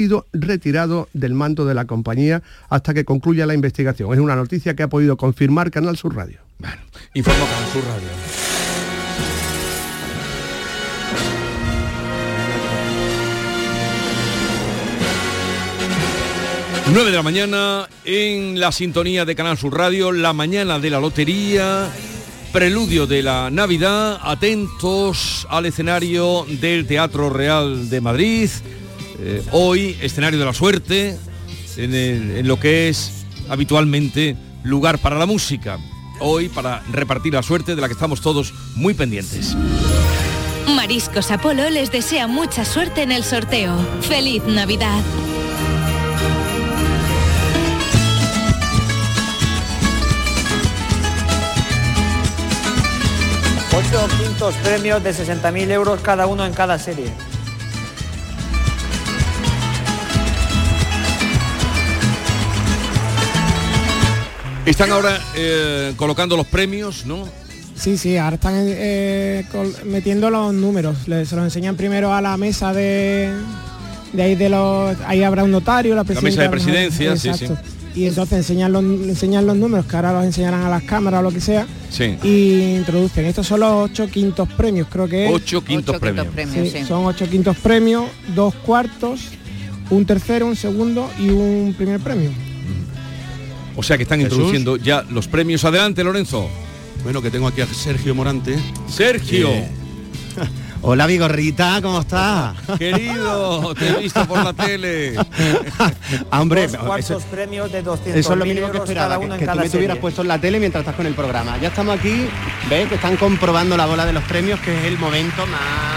sido retirado del mando de la compañía hasta que concluya la investigación. Es una noticia que ha podido confirmar Canal Sur Radio. Bueno, informó Canal Sur Radio. 9 de la mañana en la sintonía de Canal Sur Radio, la mañana de la lotería, preludio de la Navidad, atentos al escenario del Teatro Real de Madrid, eh, hoy escenario de la suerte, en, el- en lo que es habitualmente lugar para la música, hoy para repartir la suerte de la que estamos todos muy pendientes. Mariscos Apolo les desea mucha suerte en el sorteo. ¡Feliz Navidad! Ocho quintos premios de 60.000 euros cada uno en cada serie. Están ahora eh, colocando los premios, ¿no? Sí, sí, ahora están eh, col- metiendo los números. Le- se los enseñan primero a la mesa de, de ahí de los. Ahí habrá un notario, la presidenta. mesa de presidencia, sí, Exacto. Y entonces enseñan los, enseñan los números, que ahora los enseñarán a las cámaras o lo que sea, Sí. y introducen. Estos son los ocho quintos premios, creo que es. Ocho quintos Ocho quintos premios. premios, Sí, sí. Son ocho quintos premios, dos cuartos, un tercero, un segundo y un primer premio. O sea que están Jesús. introduciendo ya los premios. Adelante, Lorenzo. Bueno, que tengo aquí a Sergio Morante. Sergio. Eh, Hola Vigorrita, ¿cómo estás? Querido, te he visto por la tele. Ah, Hombre, Dos eso, premios de 200.000 eso es lo mínimo que esperaba, cada que, uno en que tú cada me tuvieras puesto en la tele mientras estás con el programa. Ya estamos aquí, ves que están comprobando la bola de los premios, que es el momento más...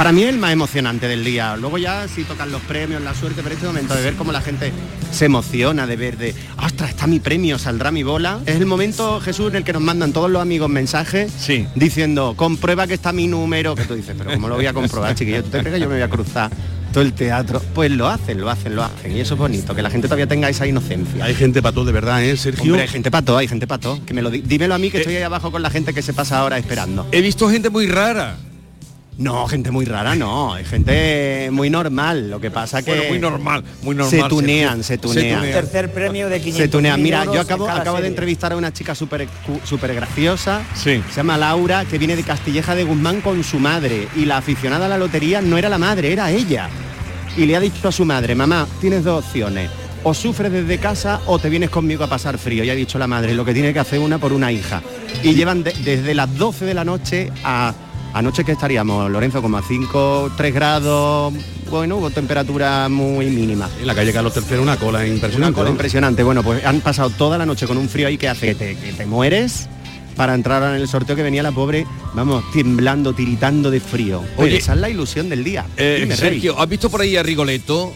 Para mí es el más emocionante del día. Luego ya sí tocan los premios, la suerte, pero este momento de ver cómo la gente se emociona, de ver de, ostras, está mi premio, saldrá mi bola. Es el momento, Jesús, en el que nos mandan todos los amigos mensajes Sí. diciendo, comprueba que está mi número, que tú dices, pero ¿cómo lo voy a comprobar, chiquillo? ¿Tú te crees que yo me voy a cruzar todo el teatro? Pues lo hacen, lo hacen, lo hacen. Y eso es bonito, que la gente todavía tenga esa inocencia. Hay gente para todo, de verdad, ¿eh, Sergio? Hombre, hay gente pato, hay gente pato. Que me lo di- dímelo a mí que estoy ahí abajo con la gente que se pasa ahora esperando. He visto gente muy rara. No, gente muy rara, no. Hay gente muy normal. Lo que pasa que Bueno, muy normal, muy normal. se tunean, se tunean. Un tercer premio de 500 Se tunean. Mira, yo acabo, en de entrevistar a una chica súper súper graciosa. Sí. Se llama Laura, que viene de Castilleja de Guzmán con su madre. Y la aficionada a la lotería no era la madre, era ella. Y le ha dicho a su madre, mamá, tienes dos opciones. O sufres desde casa o te vienes conmigo a pasar frío. Y ha dicho la madre, lo que tiene que hacer una por una hija. Y llevan de- desde las 12 de la noche a... Anoche que estaríamos, Lorenzo, como a 5, 3 grados, bueno, hubo temperatura muy mínima. En la calle Carlos III una cola Una impresionante. cola ¿no? impresionante. Bueno, pues han pasado toda la noche con un frío ahí que hace que te, que te mueres para entrar en el sorteo que venía la pobre, vamos, temblando, tiritando de frío. Oye, Oye, esa es la ilusión del día. Eh, Dime. Sergio, ¿has visto por ahí a Rigoletto?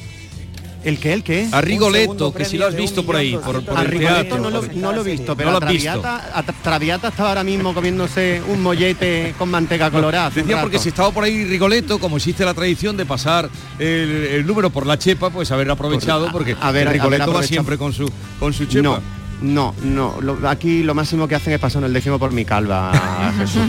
¿El qué? ¿El qué? A Rigoletto, que si lo has visto por ahí, por, por A el doscientos Rigoletto teatro. no lo, no lo he visto, pero No a lo has visto. Traviata, a Tra- Traviata estaba ahora mismo comiéndose un mollete con manteca colorada. Decía porque si estaba por ahí Rigoletto, como existe la tradición de pasar el, el número por la chepa, pues haber aprovechado, Por- porque a- haber- Rigoletto va siempre con su con su chepa. No, no. Lo- aquí lo máximo que hacen es pasar el décimo por mi calva, Jesús.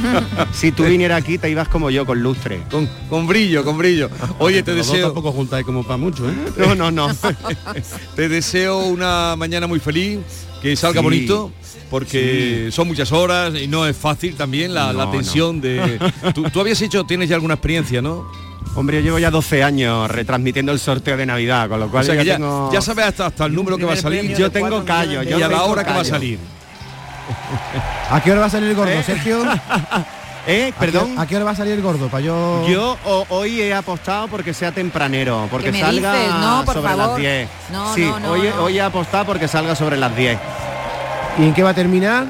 si tú vinieras aquí te ibas como yo, con lustre. Con, con brillo, con brillo. Oye, te Los deseo, tampoco juntáis como para mucho, ¿eh? No, no, no. te deseo una mañana muy feliz, que salga Sí. bonito, porque son muchas horas y no es fácil también la, la No, tensión de. ¿Tú, tú habías hecho, tienes ya alguna experiencia, ¿no? Hombre, yo llevo ya 12 años retransmitiendo el sorteo de Navidad, con lo O cual sea ya, que ya, tengo... ya sabes hasta, hasta el número que va a salir yo tengo callo, yo y a la hora que va a callo. salir. ¿A qué hora va a salir el gordo, ¿Eh? Sergio? ¿Eh? ¿A qué- Perdón. ¿A qué hora va a salir el gordo? Para yo... Yo o- hoy he apostado porque sea tempranero, porque ¿Qué me salga dices? No, por sobre las favor. 10. No, sí, no, no, hoy, hoy he apostado porque salga sobre las 10. ¿Y en qué va a terminar?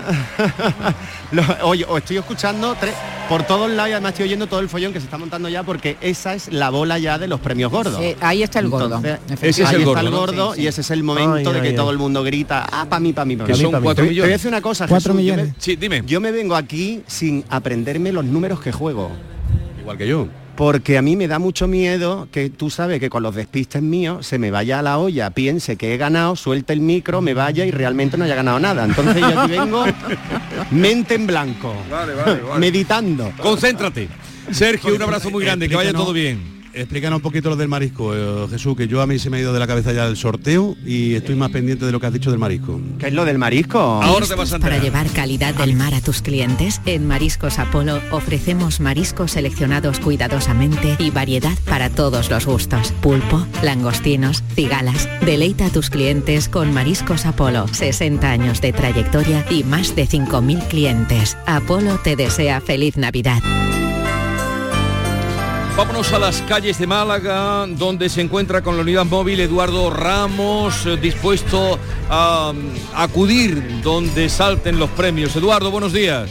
Oye, os estoy escuchando tres, por todos lados y además estoy oyendo todo el follón que se está montando ya porque esa es la bola ya de los premios gordos. Ahí está el gordo. Entonces, efectivamente. ese es ahí el está gordo, el ¿no? gordo Sí, y ese es el momento Ay, de que ay, todo ay. el mundo grita, ah, pa' mí, pa' mí, pa' Que mí. son pa' mí. cuatro Te- Te voy a millones. decir una cosa, Cuatro Jesús, yo me- millones. Sí, dime. Yo me vengo aquí sin aprenderme los números que juego. Igual que yo. Porque a mí me da mucho miedo que tú sabes que con los despistes míos se me vaya a la olla, piense que he ganado, suelte el micro, me vaya y realmente no haya ganado nada. Entonces yo aquí vengo mente en blanco, meditando. Concéntrate. Sergio, un abrazo muy grande, que vaya todo bien. Explícanos un poquito lo del marisco, eh, Jesús, que yo a mí se me ha ido de la cabeza ya el sorteo y estoy más pendiente de lo que has dicho del marisco. ¿Qué es lo del marisco? Ahora te vas a Para llevar calidad del mar a tus clientes, en Mariscos Apolo ofrecemos mariscos seleccionados cuidadosamente y variedad para todos los gustos. Pulpo, langostinos, cigalas. Deleita a tus clientes con Mariscos Apolo. 60 años de trayectoria y más de 5.000 clientes. Apolo te desea feliz Navidad. Vámonos a las calles de Málaga, donde se encuentra con la unidad móvil Eduardo Ramos, eh, dispuesto a mm, acudir donde salten los premios. Eduardo, buenos días.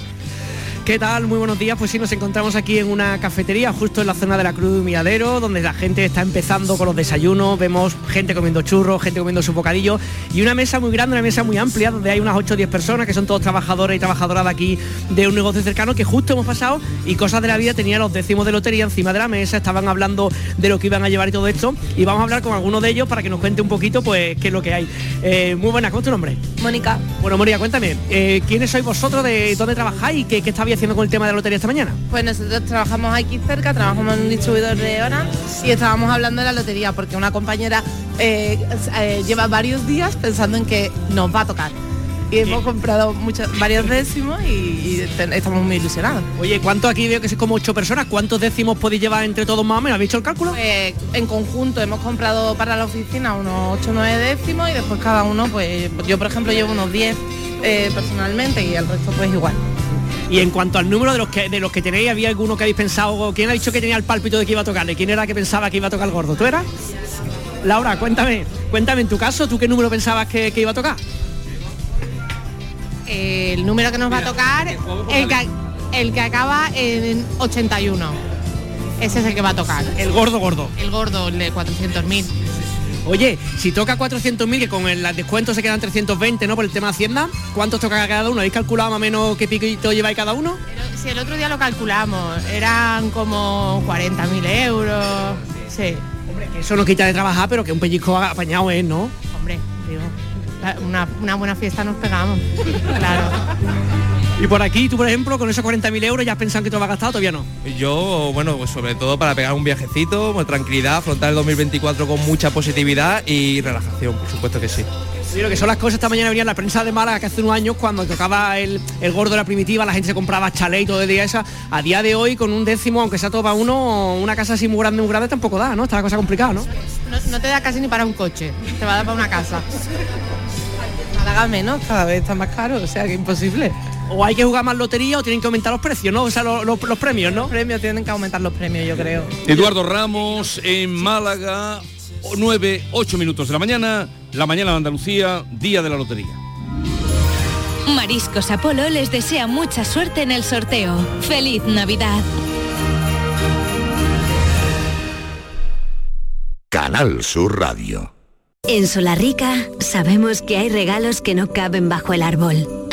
¿Qué tal? Muy buenos días. Pues sí, nos encontramos aquí en una cafetería justo en la zona de la Cruz de Miradero, donde la gente está empezando con los desayunos, vemos gente comiendo churros, gente comiendo su bocadillo y una mesa muy grande, una mesa muy amplia, donde hay unas 8 o 10 personas que son todos trabajadores y trabajadoras de aquí de un negocio cercano que justo hemos pasado y cosas de la vida tenían los décimos de lotería encima de la mesa, estaban hablando de lo que iban a llevar y todo esto y vamos a hablar con algunos de ellos para que nos cuente un poquito pues qué es lo que hay. Eh, muy buenas, ¿cómo es tu nombre? Mónica. Bueno, Moria, cuéntame, eh, ¿quiénes sois vosotros, de dónde trabajáis qué, qué haciendo con el tema de la lotería esta mañana? Pues nosotros trabajamos aquí cerca, trabajamos en un distribuidor de Orange y estábamos hablando de la lotería porque una compañera eh, eh, lleva varios días pensando en que nos va a tocar. Y hemos comprado muchos, varios décimos y, estamos muy ilusionados. Oye, ¿cuánto aquí veo que sois como ocho personas? ¿Cuántos décimos podéis llevar entre todos más o menos? ¿Habéis hecho el cálculo? Pues, en conjunto hemos comprado para la oficina unos 8 o 9 décimos y después cada uno, pues yo por ejemplo llevo unos 10 eh, personalmente y el resto pues igual. Y en cuanto al número de los que de los que tenéis, ¿había alguno que habéis pensado? ¿Quién ha dicho que tenía el pálpito de que iba a tocarle? ¿Quién era que pensaba que iba a tocar el gordo? ¿Tú eras? Laura, cuéntame, cuéntame en tu caso, ¿tú qué número pensabas que, que iba a tocar? El número que nos va a tocar, el que, el que acaba en 81. Ese es el que va a tocar. El gordo gordo. El gordo, el de 400.000. Oye, si toca 400.000, que con el descuento se quedan 320, ¿no? Por el tema de Hacienda, ¿cuántos toca cada uno? ¿Habéis calculado más o menos qué piquito lleváis cada uno? Si el otro día lo calculamos, eran como 40.000 euros. Sí. Hombre, que eso no quita de trabajar, pero que un pellizco apañado es, ¿no? Hombre, digo, una, una buena fiesta nos pegamos. Claro. Y por aquí, tú por ejemplo, con esos 40.000 euros ya has pensado que te lo has gastado, todavía no. Yo, bueno, pues sobre todo para pegar un viajecito, con tranquilidad, afrontar el 2024 con mucha positividad y relajación, por supuesto que sí. Sí, lo que son las cosas, esta mañana venía en la prensa de Málaga que hace unos años cuando tocaba el, el gordo de la primitiva, la gente se compraba chalet y todo el día esa. A día de hoy, con un décimo, aunque sea todo para uno, una casa así muy grande, muy grande, tampoco da, ¿no? Está la cosa complicada, ¿no? No, no te da casi ni para un coche, te va a dar para una casa. Málaga menos, cada vez está más caro, o sea que imposible. O hay que jugar más lotería o tienen que aumentar los precios, ¿no? O sea, los, los- los premios, ¿no? Los premios tienen que aumentar los premios, yo creo. Eduardo Ramos en Málaga, 9, 8 minutos de la mañana, la mañana de Andalucía, día de la lotería. Mariscos Apolo les desea mucha suerte en el sorteo. ¡Feliz Navidad! Canal Sur Radio. En Solarrica sabemos que hay regalos que no caben bajo el árbol.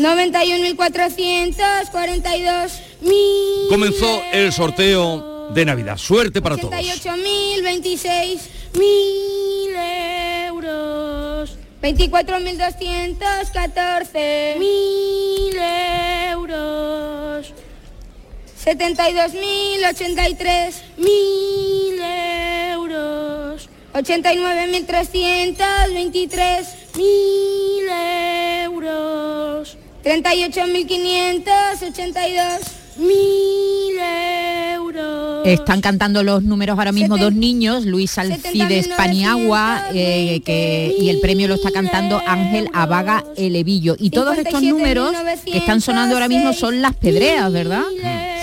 Mil euros. 91.442 mil. Comenzó el sorteo de Navidad. Suerte para todos. 88.026 mil euros. 24.214 mil euros. 72.083 mil euros. 89.323 mil euros. 38.582 mil euros. Están cantando los números ahora mismo dos niños, Luis Alcides Paniagua, eh, que, y el premio lo está cantando Ángel Abaga Elevillo. Y todos estos números que están sonando ahora mismo son las pedreas, ¿verdad?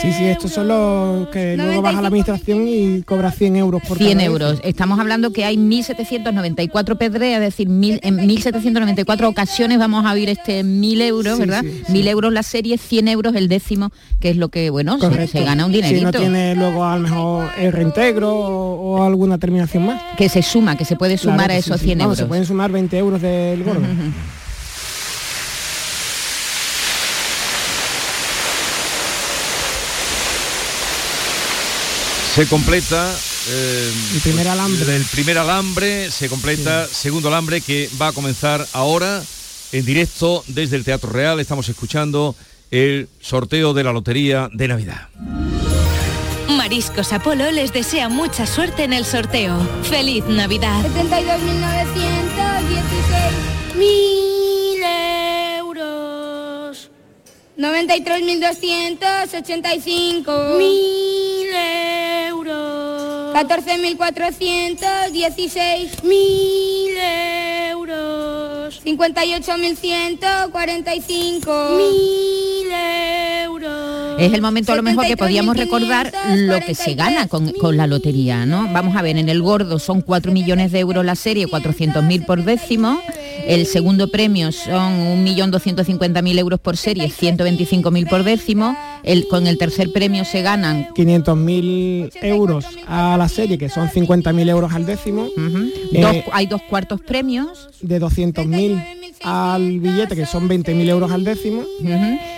Sí, sí, estos son los que luego baja la administración y cobra 100 euros por 100 cada euros. Estamos hablando que hay 1.794 pedreas, es decir, mil- en 1.794 ocasiones vamos a oír este 1.000 euros, Sí, ¿verdad? sí, sí. 1.000 euros la serie, 100 euros el décimo, que es lo que, bueno, se, Correcto. se gana un Si dinerito. no tiene luego a lo mejor el reintegro o, o alguna terminación más. Que se suma, que se puede Claro sumar que a esos sí. 100 Vamos, euros. Se pueden sumar 20 euros del gordo. Se completa eh, El primer alambre. El primer alambre se completa, segundo alambre que va a comenzar ahora en directo desde el Teatro Real. Estamos escuchando el sorteo de la Lotería de Navidad. Mariscos Apolo les desea mucha suerte en el sorteo. ¡Feliz Navidad! 72.916 mil euros. 93.285 mil euros. 14.416 mil euros. 58.145 mil euros. Es el momento a lo mejor que podíamos recordar lo que se gana con, con la lotería, ¿no? Vamos a ver, en el gordo son 4 millones de euros la serie, 400.000 por décimo. El segundo premio son 1.250.000 euros por serie, 125.000 por décimo. El, con el tercer premio se ganan 500.000 euros a la serie, que son 50.000 euros al décimo. Eh, dos, hay dos cuartos premios. De 200.000 al billete, que son 20.000 euros al décimo.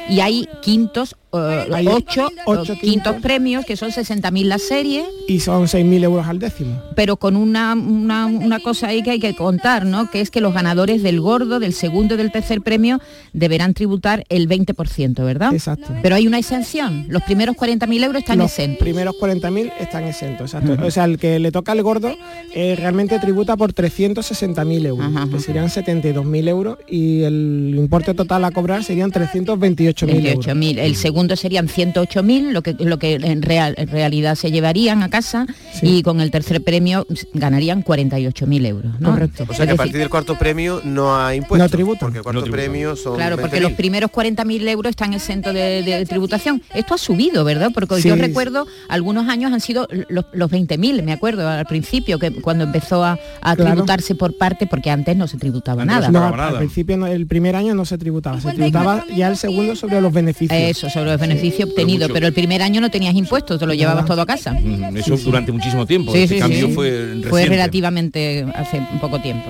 Y hay quintos, eh, Hay ocho, ocho quintos premios, que son 60.000 la serie. Y son 6.000 euros al décimo. pero con una, una, una cosa ahí que hay que contar, ¿no? Que es que los ganadores del gordo, del segundo y del tercer premio deberán tributar el 20%, ¿verdad? Exacto. Pero hay una exención. Los primeros 40.000 euros están Los exentos. primeros 40.000 están exentos, exacto. O sea, el que le toca al gordo eh, realmente tributa por 360.000 euros, que serían 72.000 euros, y el importe total a cobrar serían 328.000 euros. 28.000. El segundo serían 108.000, lo que, lo que en, real- en realidad se llevarían a casa, y con el tercer premio ganarían 48.000 euros. ¿no? Correcto. O sea que a partir del cuarto premio no hay impuestos. No tributan. Porque el cuarto premio son Claro, porque 20.000. los primeros 40.000 euros están exentos de, de tributación. Esto ha subido, ¿verdad? Porque Sí. yo recuerdo, algunos años han sido los, los 20.000, me acuerdo, al principio, que cuando empezó a, a Claro. tributarse por parte, porque antes no se tributaba nada. No, al, al principio no- el primer año no se tributaba, se tributaba ya el segundo sobre los beneficios. Eso, sobre los beneficios obtenidos, mucho. pero el primer año no tenías impuestos, te lo llevabas todo a casa. Mm, Eso durante muchísimo tiempo. Sí, este cambio fue relativamente hace poco tiempo.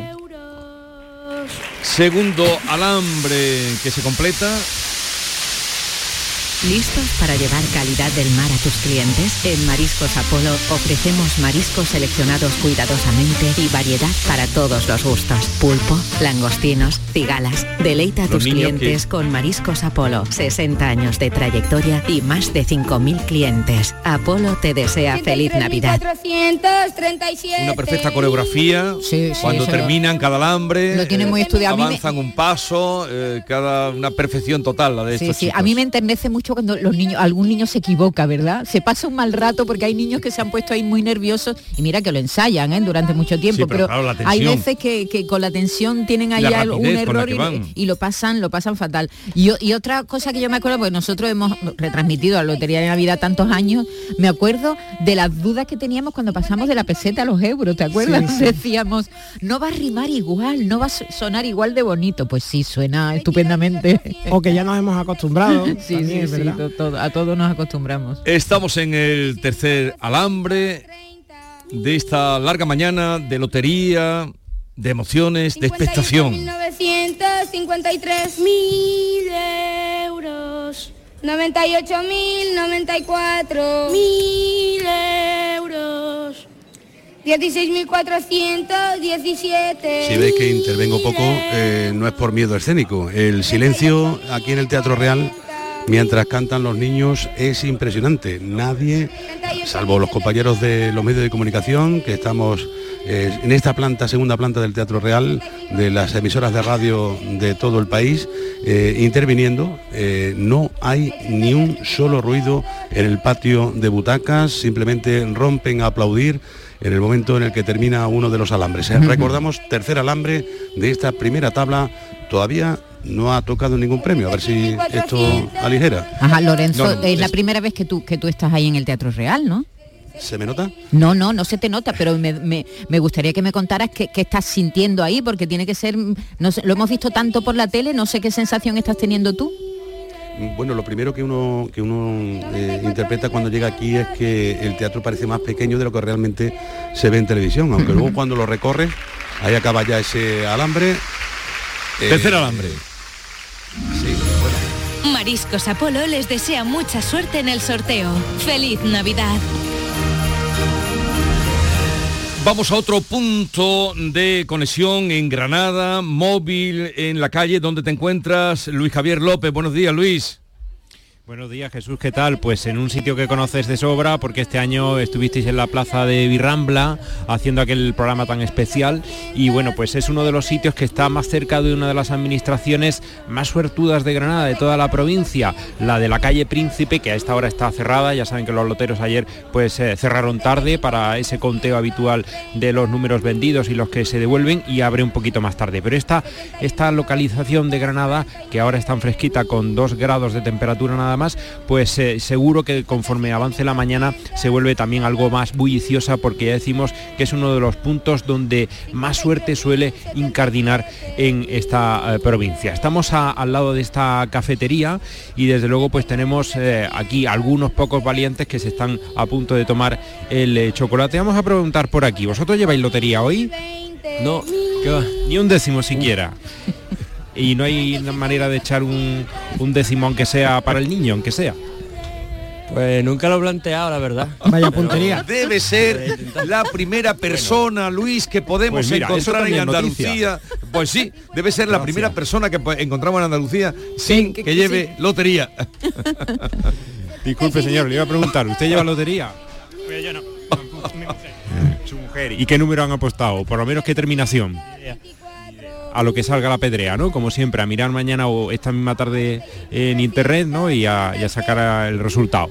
Segundo alambre que se completa. ¿Listos para llevar calidad del mar a tus clientes? En Mariscos Apolo ofrecemos mariscos seleccionados cuidadosamente y variedad para todos los gustos. Pulpo, langostinos, cigalas. Deleita a tus clientes con Mariscos Apolo. 60 años de trayectoria y más de 5.000 clientes. Apolo te desea feliz Navidad. 437 Una perfecta coreografía. Cuando lo- terminan cada alambre. lo tienen eh, muy estudiado. Me- Avanzan un paso, eh, cada una perfección total la de Sí, estos sí, a mí me enternece mucho cuando los niños, algún niño se equivoca, ¿verdad? Se pasa un mal rato porque hay niños que se han puesto ahí muy nerviosos y mira que lo ensayan ¿eh? durante mucho tiempo, Sí, pero claro, hay veces que, que con la tensión tienen ahí un error y, lo pasan, lo pasan fatal. Y, otra cosa que yo me acuerdo, porque nosotros hemos retransmitido la Lotería de Navidad tantos años, me acuerdo de las dudas que teníamos cuando pasamos de la peseta a los euros, ¿te acuerdas? Sí, sí. Decíamos, no va a rimar igual, no va a sonar igual de bonito. Pues sí, suena estupendamente. O que ya nos hemos acostumbrado. Sí, también, sí, sí, todo- a todos nos acostumbramos. Estamos en el tercer alambre de esta larga mañana de lotería, de emociones, de expectación. 953 mil euros. 98.000, 94 mil euros. 16.417. Si veis que intervengo poco, eh, no es por miedo escénico. El silencio aquí en el Teatro Real, mientras cantan los niños, es impresionante. Nadie, salvo los compañeros de los medios de comunicación, que estamos eh, en esta planta, segunda planta del Teatro Real, de las emisoras de radio de todo el país, eh, interviniendo. Eh, no hay ni un solo ruido en el patio de butacas, simplemente rompen a aplaudir en el momento en el que termina uno de los alambres. Recordamos, tercer alambre de esta primera tabla, todavía no ha tocado ningún premio, a ver si esto aligera. Ajá, Lorenzo, No, no, es la primera vez que tú, que tú estás ahí en el Teatro Real, ¿no? ¿Se me nota? No, no, no se te nota, pero me, me- me gustaría que me contaras qué, qué estás sintiendo ahí, porque tiene que ser, no sé, lo hemos visto tanto por la tele, no sé qué sensación estás teniendo tú. Bueno, lo primero que uno, que uno eh, interpreta cuando llega aquí es que el teatro parece más pequeño de lo que realmente se ve en televisión, aunque luego cuando lo recorre, ahí acaba ya ese alambre. Eh, Tercer alambre. Sí, Mariscos Apolo les desea mucha suerte en el sorteo. ¡Feliz Navidad! Vamos a otro punto de conexión en Granada, móvil en la calle donde te encuentras. Luis Javier López, buenos días Luis. Buenos días Jesús, ¿qué tal? Pues en un sitio que conoces de sobra, porque este año estuvisteis en la plaza de Virrambla haciendo aquel programa tan especial y bueno, pues es uno de los sitios que está más cerca de una de las administraciones más suertudas de Granada, de toda la provincia, la de la calle Príncipe, que a esta hora está cerrada, ya saben que los loteros ayer pues eh, cerraron tarde para ese conteo habitual de los números vendidos y los que se devuelven y abre un poquito más tarde, pero esta, esta localización de Granada, que ahora es tan fresquita con dos grados de temperatura nada más, pues eh, seguro que conforme avance la mañana se vuelve también algo más bulliciosa porque ya decimos que es uno de los puntos donde más suerte suele incardinar en esta eh, provincia. Estamos a- al lado de esta cafetería y desde luego pues tenemos eh, aquí algunos pocos valientes que se están a punto de tomar el chocolate. Vamos a preguntar por aquí, ¿vosotros lleváis lotería hoy? No, ni un décimo siquiera. Y no hay una manera de echar un, un décimo aunque sea para el niño, aunque sea. Pues nunca lo he planteado, la verdad. Vaya puntería. Debe ser la primera persona, Luis, que podemos Pues mira, encontrar en Andalucía. Pues sí, debe ser la primera persona que encontramos en Andalucía sin que, lleve lotería. Disculpe, señor, le iba a preguntar, ¿usted lleva lotería? yo no. Su mujer. ¿Y qué número han apostado? Por lo menos qué terminación. A lo que salga la pedrea, ¿no? Como siempre, a mirar mañana o esta misma tarde en internet, ¿no? Y a, sacar el resultado.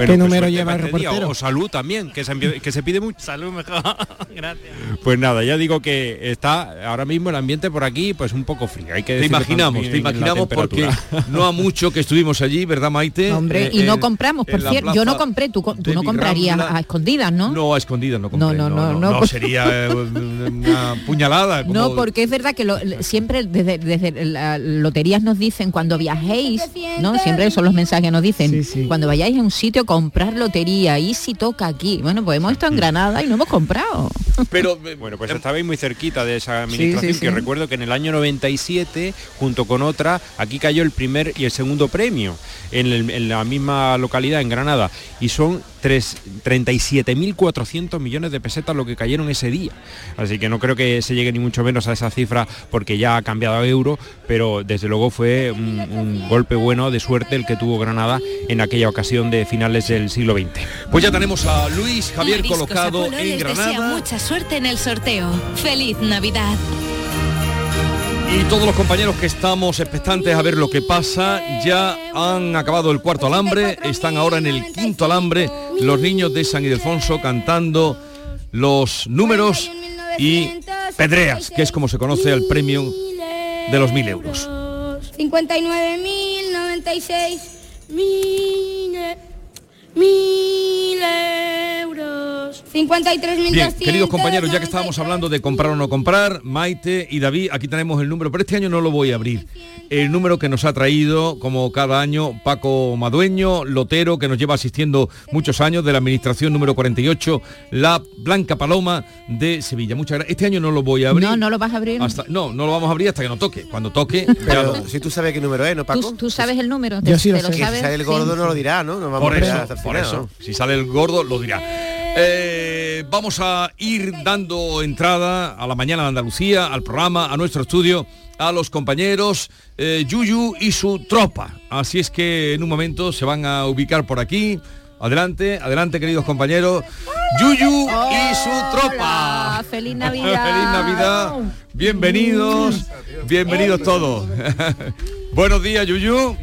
Bueno, ¿Qué pues número lleva el reportero? O salud también, que se, que se pide mucho. Salud mejor. Gracias. Pues nada, ya digo que está ahora mismo el ambiente por aquí pues un poco frío. Hay que Te imaginamos, te imaginamos porque no a mucho que estuvimos allí, ¿verdad, Maite? Hombre, Eh, y no compramos, por cierto, yo no compré, tú, tú no comprarías a escondidas, ¿no? No, a escondidas no compré. No, no, no, no, no, sería una puñalada. como- No, porque es verdad que lo- siempre desde, desde las loterías nos dicen cuando viajéis, ¿no? Siempre son los mensajes que nos dicen, cuando vayáis a un sitio comprar lotería y si toca aquí. Bueno, pues hemos estado en Granada y no hemos comprado. Pero bueno, pues estabais muy cerquita de esa administración sí, sí. que recuerdo que en el año 97, junto con otra, aquí cayó el primer y el segundo premio en, el- en la misma localidad, en Granada, y son 37.400 millones de pesetas lo que cayeron ese día. Así que no creo que se llegue ni mucho menos a esa cifra porque ya ha cambiado a euro, pero desde luego fue un, un golpe bueno de suerte el que tuvo Granada en aquella ocasión de finales del siglo XX. Pues ya tenemos a Luis Javier Mariscos colocado Apolo en les desea Granada. mucha suerte en el sorteo. ¡Feliz Navidad! Y todos los compañeros que estamos expectantes a ver lo que pasa ya han acabado el cuarto alambre, están ahora en el quinto alambre los niños de San Ildefonso cantando los números y pedreas, que es como se conoce el premio de los mil euros. 59.096 mil, mil. 53.200. Bien, queridos compañeros, ya que estábamos hablando de comprar o no comprar, Maite y David, aquí tenemos el número, pero este año no lo voy a abrir. El número que nos ha traído, como cada año, Paco Madueño, lotero, que nos lleva asistiendo muchos años, de la Administración número 48, la Blanca Paloma de Sevilla. Muchas gracias. Este año no lo voy a abrir. No, no lo vas a abrir. Hasta- no, no lo vamos a abrir hasta que no toque. Cuando toque, ya Pero lo- si tú sabes qué número es, ¿no, Paco? ¿Tú, tú sabes el número? Yo sí lo ¿Te sé. Que si sabes? sale el gordo Sí. no lo dirá, ¿no? Nos vamos por a eso, esperar hasta el por final, eso. ¿no? Si sale el gordo, lo dirá. Eh, vamos a ir dando entrada a la mañana de Andalucía, al programa, a nuestro estudio, a los compañeros eh, Yuyu y su tropa. Así es que en un momento se van a ubicar por aquí. Adelante, adelante, queridos compañeros. Yuyu y su tropa. Hola, feliz Navidad. Feliz Navidad. Bienvenidos, bienvenidos todos. Buenos días, Yuyu.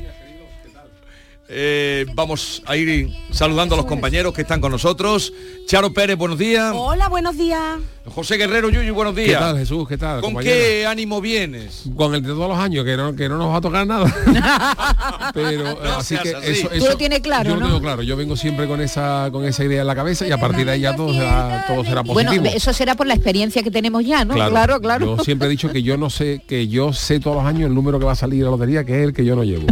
Eh, vamos a ir saludando a los compañeros que están con nosotros. Charo Pérez, buenos días. Hola, buenos días. José Guerrero, Yuyu, buenos días. ¿Qué tal, Jesús? ¿Qué tal? ¿Con compañero? qué ánimo vienes? Con el de todos los años, que no, que no nos va a tocar nada. Pero eh, así que así. eso, Tú eso- lo tienes claro, yo lo ¿no? tengo claro. Yo vengo siempre con esa con esa idea en la cabeza y a partir de ahí ya todo será, todo será Bueno, positivo. eso será por la experiencia que tenemos ya, ¿no? Claro, claro. Yo siempre he dicho que yo no sé, que yo sé todos los años el número que va a salir a la lotería, que es el que yo no llevo.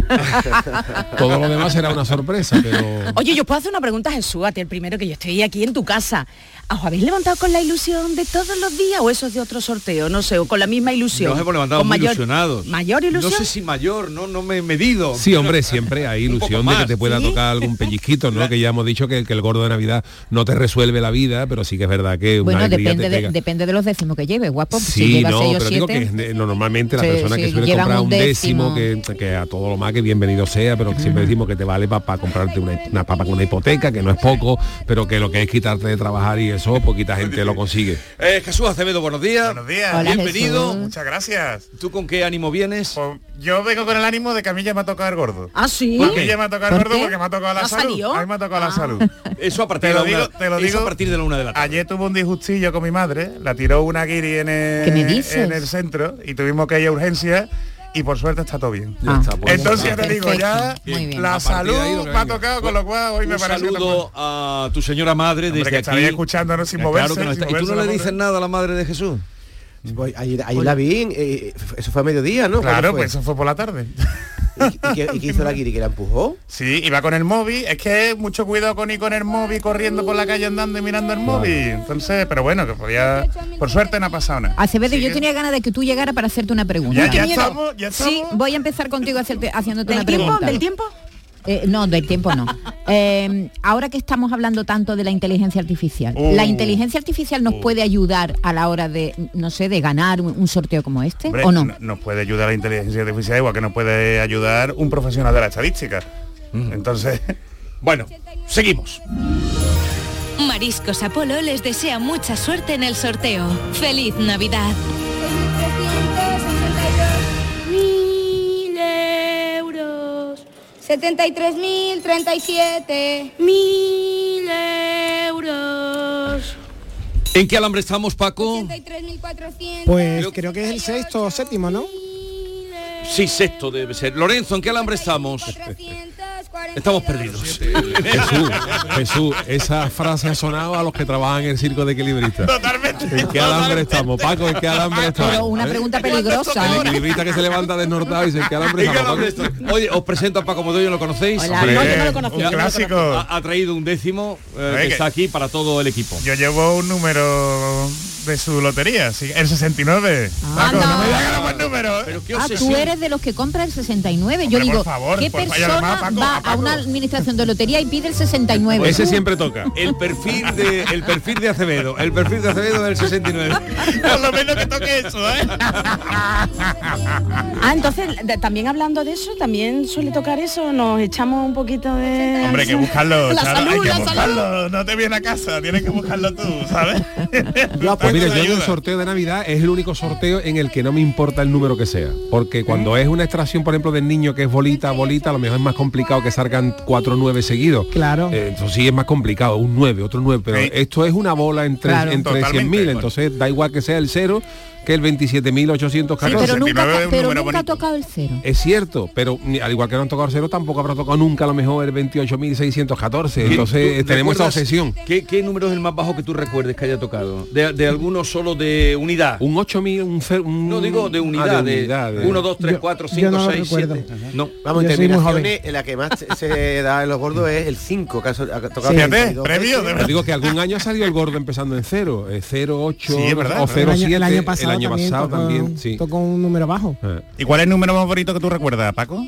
Todo lo demás será una sorpresa, pero Oye, yo puedo hacer una pregunta a Jesús, a ti el primero que yo estoy aquí en tu casa. ¿Os habéis levantado con la ilusión de todos los días o eso es de otro sorteo? No sé, o con la misma ilusión. Nos hemos levantado Con muy mayor- ilusionados. ¿Mayor ilusión? No sé si mayor, no, no me he medido. Sí, hombre, siempre hay ilusión de que te pueda ¿Sí? tocar algún pellizquito, ¿no? Que ya hemos dicho que, que el gordo de Navidad no te resuelve la vida, pero sí que es verdad que una Bueno, alegría depende te de, pega. depende de los décimos que lleves, guapo. si Sí, llevas no, pero digo siete, que normalmente la Sí, persona sí, que suele comprar un décimo, décimo. que, que a todo lo más que bienvenido sea, pero que siempre decimos que te vale para comprarte una, una papa con una hipoteca, que no es poco, pero que lo que es quitarte de trabajar y eso, poquita gente lo consigue. Eh, Jesús Acevedo, buenos días. Buenos días. Hola, Bienvenido. Jesús. Muchas gracias. ¿Tú con qué ánimo vienes? Pues yo vengo con el ánimo de que a mí ya me ha tocado el gordo. ¿Ah, sí? ¿Por qué ya me ha tocado el ¿Por gordo? qué? Porque me ha tocado la ¿No salud. salió? A mí me ha tocado la salud. Eso a partir Te de lo la digo, una- te lo eso digo. a partir de la una de la tarde. Ayer tuve un disgustillo con mi madre, la tiró una guiri en ¿Qué me el, dices? en el centro y tuvimos que ir a urgencia y por suerte está todo bien. Ya está, pues, Entonces ya te digo, ya bien. la salud me ha tocado, con lo cual hoy me Un parece que saludo a tu señora madre Hombre, desde que aquí. estaría escuchándonos sin moverse, claro que no sin. ¿Y tú no la le dices nada a la madre de Jesús? Voy- Ahí, ahí la vi, eh, eso fue a mediodía, ¿no? Claro, pues eso fue por la tarde. ¿Y, y qué, y qué hizo la guiri? ¿Que la empujó? Sí, iba con el móvil. Es que mucho cuidado con ir con el móvil corriendo por la calle andando y mirando el móvil. Entonces, pero bueno, que podía. Por suerte no ha pasado nada. Acevedo, Sí yo que- tenía ganas de que tú llegaras para hacerte una pregunta. Ya, estamos, Sí, voy a empezar contigo hacerte, haciéndote ¿Del una tiempo? pregunta. ¿Del tiempo? Eh, no, del tiempo no. Eh, ahora que estamos hablando tanto de la inteligencia artificial. ¿la inteligencia artificial nos puede ayudar a la hora de, no sé, de ganar un, un sorteo como este Hombre, o no? no- Nos puede ayudar la inteligencia artificial igual que nos puede ayudar un profesional de la estadística. Entonces, Bueno, seguimos. Mariscos Apolo les desea mucha suerte en el sorteo. ¡Feliz Navidad! 73.037. Mil euros. ¿En qué alambre estamos, Paco? 83.400. Pues creo que es el sexto o séptimo, ¿no? Sí, sexto debe ser. Lorenzo, ¿en qué alambre estamos? Estamos perdidos. Jesús, Jesús, esa frase ha sonado a los que trabajan en el circo de equilibristas. Totalmente. ¿En qué alambre estamos, Paco? ¿En qué alambre estamos? Pero una ¿Eh? pregunta peligrosa. El equilibrista que se levanta desnortado y dice, ¿en qué alambre ¿En qué estamos? alambre Paco?". estamos? Oye, os presento a Paco Modoyo, ¿lo conocéis? Hola. Hombre, No, yo no lo un lo clásico. Ha, ha traído un décimo eh, que- está aquí para todo el equipo. yo llevo un número de su lotería, sí, el 69. Ah, Paco, no no. me digas buen número. ¿eh? Pero Ah, tú eres de los que compra el 69. Yo digo, por favor, ¿qué por persona además, Paco, va a una administración de lotería y pide el 69? Ese siempre toca. El perfil de el perfil de Acevedo, el perfil de Acevedo del 69. Por lo menos que toque eso, ¿eh? Ah, entonces, de- también hablando de eso, también suele tocar eso, nos echamos un poquito de... Hombre, hay que buscarlo, La salud, hay que la buscarlo. No te viene a casa, tienes que buscarlo tú, ¿sabes? Pues mire, yo en el sorteo de Navidad es el único sorteo en el que no me importa el número que sea. Porque cuando es una extracción, por ejemplo, del niño que es bolita, bolita, a lo mejor es más complicado que salgan cuatro nueve seguidos. Claro. Eh, entonces sí es más complicado, un 9, otro 9, pero Sí. esto es una bola entre, Claro. entre Totalmente. 100.000, entonces da igual que sea el 0 que el 27.814. Sí, pero nunca, 69 es un pero nunca ha tocado el cero. Es cierto, pero al igual que no han tocado el 0, tampoco habrá tocado nunca a lo mejor el 28.614. Entonces ¿Tú tenemos esa obsesión. ¿Qué, ¿Qué número es el más bajo que tú recuerdes que haya tocado? De, de alguno solo de unidad. Un 8.000, un, cer- un... No digo de unidad, Ah, de, unidad, de- 1, 2, 3, Yo- 4, yo 5, no lo 6, recuerdo. 7. No. Vamos, en Yo muy terminaciones, en la que más se- da en los gordos es el 5, que ha tocado Sí. 32 32 premio, digo que algún año ha salido el gordo empezando en 0, 0, 8 Sí, es verdad, o es verdad. 0, el, año, 7, el año pasado año también, pasado tocó, también, sí. tocó un número bajo. Eh. ¿Y cuál es el número más bonito que tú recuerdas, Paco?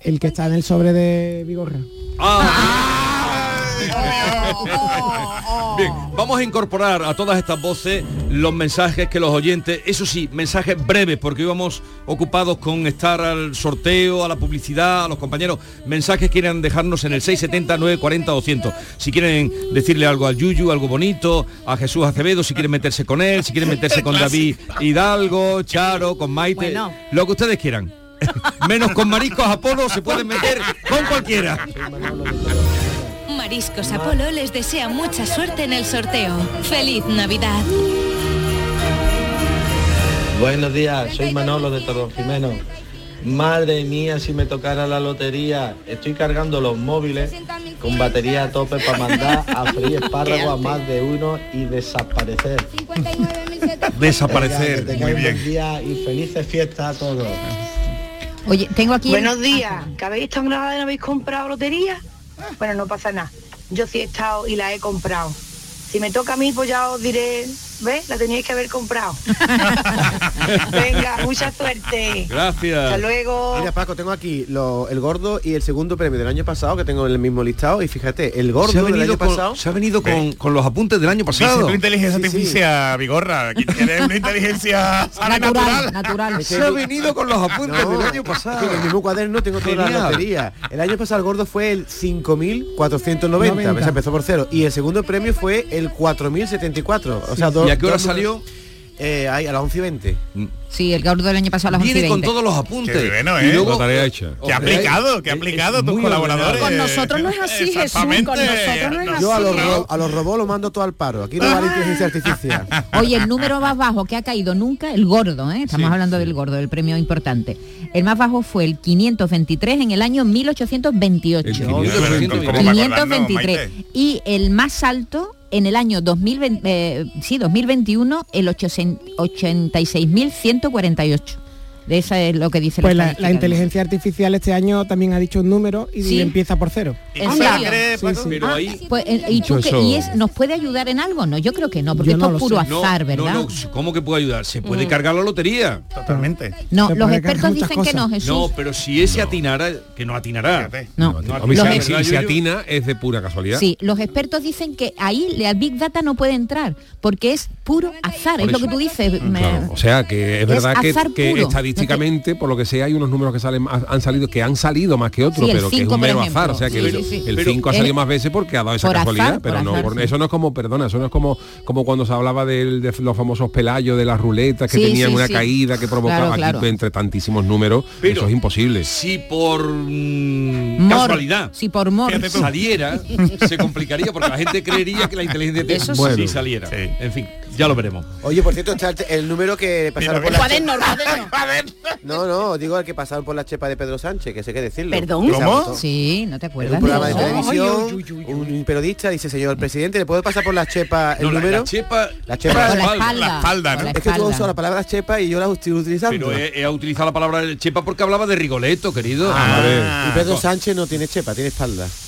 El que está en el sobre de Vigorra. Ah, Bien, vamos a incorporar a todas estas voces los mensajes que los oyentes, eso sí, mensajes breves, porque íbamos ocupados con estar al sorteo, a la publicidad, a los compañeros, mensajes que quieran dejarnos en el 670 940 200. Si quieren decirle algo al Yuyu, algo bonito, a Jesús Acevedo, si quieren meterse con él, si quieren meterse con David Hidalgo, Charo, con Maite, Bueno. lo que ustedes quieran. Menos con mariscos Apolo se pueden meter con cualquiera. Mariscos Apolo les desea mucha suerte en el sorteo. ¡Feliz Navidad! Buenos días, soy Manolo de Torre Jimeno. Madre mía, si me tocara la lotería, estoy cargando los móviles con batería a tope para mandar a freír espárragos a más de uno y desaparecer. Desaparecer, Venga, muy bien. buen día y felices fiestas a todos. Oye, tengo aquí... Buenos días, ¿que habéis estado en Granada y no habéis comprado lotería? Bueno, no pasa nada. Yo sí he estado y la he comprado. Si me toca a mí, pues ya os diré, ¿ves? La teníais que haber comprado. Venga, mucha suerte. Gracias. Hasta luego. Mira, Paco, tengo aquí lo- el gordo y el segundo premio del año pasado, que tengo en el mismo listado. Y fíjate, el gordo del venido, año con, pasado... se ha venido con, con los apuntes del año pasado. inteligencia artificial, Vigorra. que Tiene una inteligencia natural. natural. Se ha venido con los apuntes No, del año pasado. en el mismo cuaderno tengo toda la lotería. El año pasado el gordo fue el 5.490, Noventa. se empezó por cero. Y el segundo premio fue el 4.074. O sea, dos- ¿Y a qué hora salió? Eh, ahí, a las 11 y 20. Sí, el gordo del año pasado a las 11 y Viene con 20. todos los apuntes. Qué bueno, Y ¿eh? luego- La tarea hecha. Que ha aplicado, que ha aplicado tus colaboradores. Con nosotros no es así, Jesús, con nosotros no es así. Yo a los, ro- a los robots lo mando todo al paro. Aquí no vale inteligencia artificial. Oye, el número más bajo que ha caído nunca, el gordo, ¿eh? estamos hablando del gordo, del premio importante. El más bajo fue el 523 en el año 1828. El ¿Cómo me acordando, 523. Maite? Y el más alto en el año 2020, eh, sí, 2021, el 86.148. De esa es lo que dice Pues la, inteligencia artificial este año también ha dicho un número y Sí. empieza por cero. ¿En ¿Se la serio? cree, Sí, Paco? sí. Pero Ah, ahí... pues, eh, ¿y, tú Eso- nos puede ayudar en algo? No, yo creo que no, porque Yo esto no es puro sé. azar, no, ¿verdad? no, ¿cómo que puede ayudar? Se puede cargar la lotería. Totalmente. No, Se los expertos dicen que no. Jesús. No, pero si ese atinara, que no atinará. No. Si- atina es de pura casualidad. Sí, los expertos dicen que ahí la Big Data no puede entrar, porque es puro azar, es lo eso. que tú dices. Claro, o sea que es verdad que, puro. Estadísticamente, por lo que sea, hay unos números que salen más- han salido que han salido más que otros, Sí, pero que es un mero azar. O sea que Sí, el, sí, sí. el Pero- 5 ha salido más veces porque ha dado esa por azar, casualidad, pero por no, azar, por- sí. eso no es como, perdona, eso no es como, como cuando se hablaba de, los famosos pelayos de las ruletas que Sí, tenían sí, una sí. caída que provocaba Claro, aquí claro. entre tantísimos números. Pero- eso es imposible. Si por mm, Mor, casualidad Sí, por mor. saliera, se complicaría porque la gente creería que la inteligencia Eso artificial sí. sí saliera. Sí. En fin, ya lo veremos. Oye, por cierto, está el, número que pasaron por la Cuaderno, cuaderno. No, no, digo el que pasaron por la chepa de Pedro Sánchez, que sé qué decirlo. ¿Perdón? ¿Cómo? Sí, no te En acuerdas. un programa de televisión, un periodista dice, señor presidente, ¿le puedo pasar por la chepa el número? la chepa La chepa. Por la espalda. espalda. La espalda, ¿no? por la Es que tú usas la palabra chepa y yo la estoy utilizando. Pero he, he utilizado la palabra chepa porque hablaba de Rigoletto, querido. Ah, y Pedro Sánchez no tiene chepa, tiene espalda.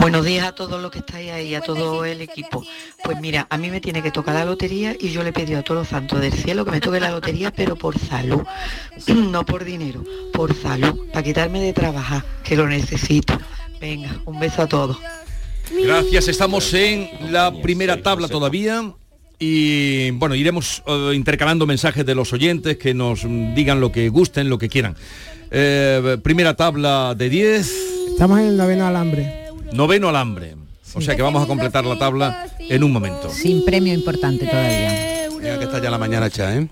Buenos días a todos los que estáis ahí, a todo el equipo. Pues mira, a mí me tiene que tocar la lotería y yo le he pedido a todos los santos del cielo que me toque la lotería, pero por salud, no por dinero, por salud, para quitarme de trabajar, que lo necesito. Venga, un beso a todos. Gracias, estamos en la primera tabla todavía y bueno, iremos eh, intercalando mensajes de los oyentes que nos digan lo que gusten, lo que quieran. Eh, primera tabla de 10, Estamos en el noveno alambre. noveno alambre. O sea que vamos a completar la tabla en un momento. Sin premio importante todavía. Mira que está ya la mañana hecha, ¿eh?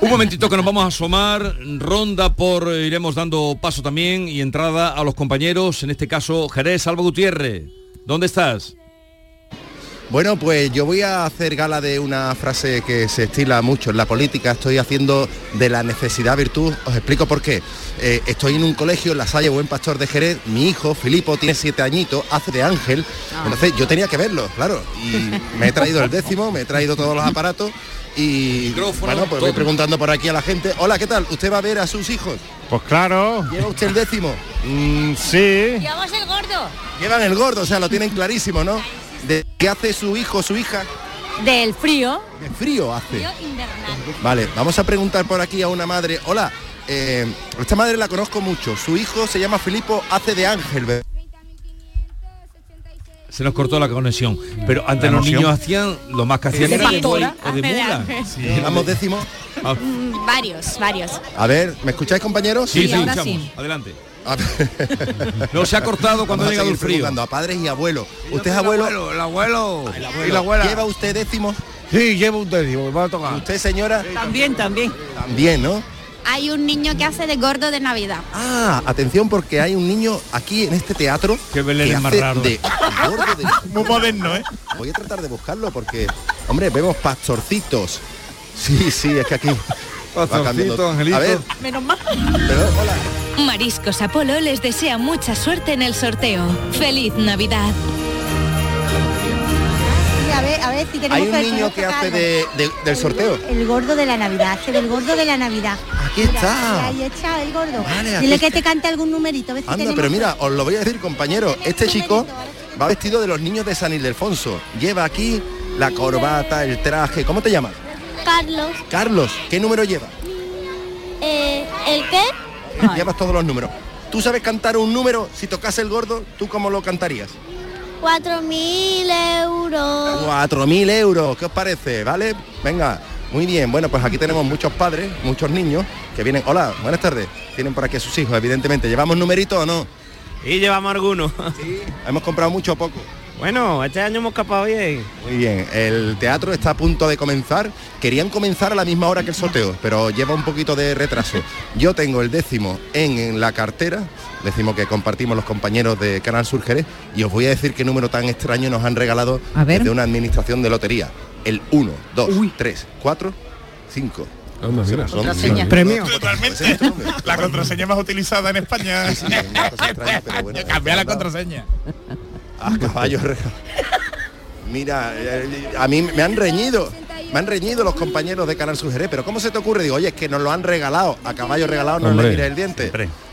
Un momentito que nos vamos a asomar, ronda por, eh, iremos dando paso también y entrada a los compañeros, en este caso Jerez Salva Gutiérrez. ¿Dónde estás? Bueno, pues yo voy a hacer gala de una frase que se estila mucho en la política. Estoy haciendo de la necesidad virtud. Os explico por qué. Eh, estoy en un colegio en la Salle Buen Pastor de Jerez. Mi hijo, Filipo, tiene siete añitos, hace de ángel. Entonces yo tenía que verlo, claro. Y me he traído el décimo, me he traído todos los aparatos. Y bueno, pues voy preguntando por aquí a la gente. Hola, ¿qué tal? ¿Usted va a ver a sus hijos? Pues claro. ¿Lleva usted el décimo? Mm, sí. Llevamos el gordo. Llevan el gordo, o sea, lo tienen clarísimo, ¿no? ¿De qué hace su hijo, su hija? Del frío. ¿Qué frío hace? Frío invernal. Vale, vamos a preguntar por aquí a una madre. Hola, eh, esta madre la conozco mucho. Su hijo se llama Filipo, hace de ángel. Se nos cortó la conexión. Pero antes los niños hacían lo más que hacían De era de pastora, o de de mula. Sí. Décimo. Ah, Mm, Varios, varios. A ver, ¿me escucháis compañeros? Sí, sí, escuchamos. Adelante. No se ha cortado cuando ha llegado el frío. a padres y abuelos. ¿Usted es abuelo? El abuelo. Y la abuela. ¿Lleva usted décimo? Sí, lleva un décimo, me va a tocar. ¿Usted, señora? También, también. También, ¿no? Hay un niño que hace de gordo de Navidad. Ah, atención porque hay un niño aquí en este teatro que Belén es más raro. de gordo de- Muy moderno, ¿eh? Voy a tratar de buscarlo porque, hombre, vemos pastorcitos. Sí, sí, es que aquí va cambiando. Pastorcito, angelito. A ver, Menos mal. pero, hola. Mariscos Apolo les desea mucha suerte en el sorteo. ¡Feliz Navidad! A ver, a ver si queremos Hay un que niño que hace algo. de, de- del sorteo. El gordo de la Navidad, hace del gordo de la Navidad. Aquí Mira, está. Ahí está el gordo. Vale, Dile que te cante algún numerito. a ver si Anda, tenemos pero mira, os lo voy a decir, compañero. Este chico va vestido de los niños de San Ildefonso. Lleva aquí la corbata, el traje. ¿Cómo te llamas? Carlos. Carlos, ¿qué número lleva? Eh, ¿El qué? Llevas todos los números. ¿Tú sabes cantar un número? Si tocase el gordo, ¿tú cómo lo cantarías? Cuatro mil euros. 4.000 euros, ¿qué os parece? ¿Vale? Venga, muy bien. Bueno, pues aquí tenemos muchos padres, muchos niños que vienen. Hola, buenas tardes. Tienen por aquí a sus hijos, evidentemente. ¿Llevamos numeritos o no? Y llevamos algunos. ¿Hemos comprado mucho o poco? Bueno, este año hemos escapado bien. Muy bien, el teatro está a punto de comenzar. Querían comenzar a la misma hora que el sorteo, pero lleva un poquito de retraso. Yo tengo el décimo en, en la cartera, décimo que compartimos los compañeros de Canal Sur Jerez, y os voy a decir qué número tan extraño nos han regalado A ver. de una administración de lotería. El 1, 2, 3, 4, 5. mira. Son Premio. Totalmente. La contraseña más utilizada en España. Cambiar la contraseña. Ah, caballo. Mira, eh, a mí me han reñido. Me han reñido los compañeros de Canal Sur Jerez, pero ¿cómo se te ocurre? Digo, oye, es que nos lo han regalado, a caballo regalado no le mires el diente.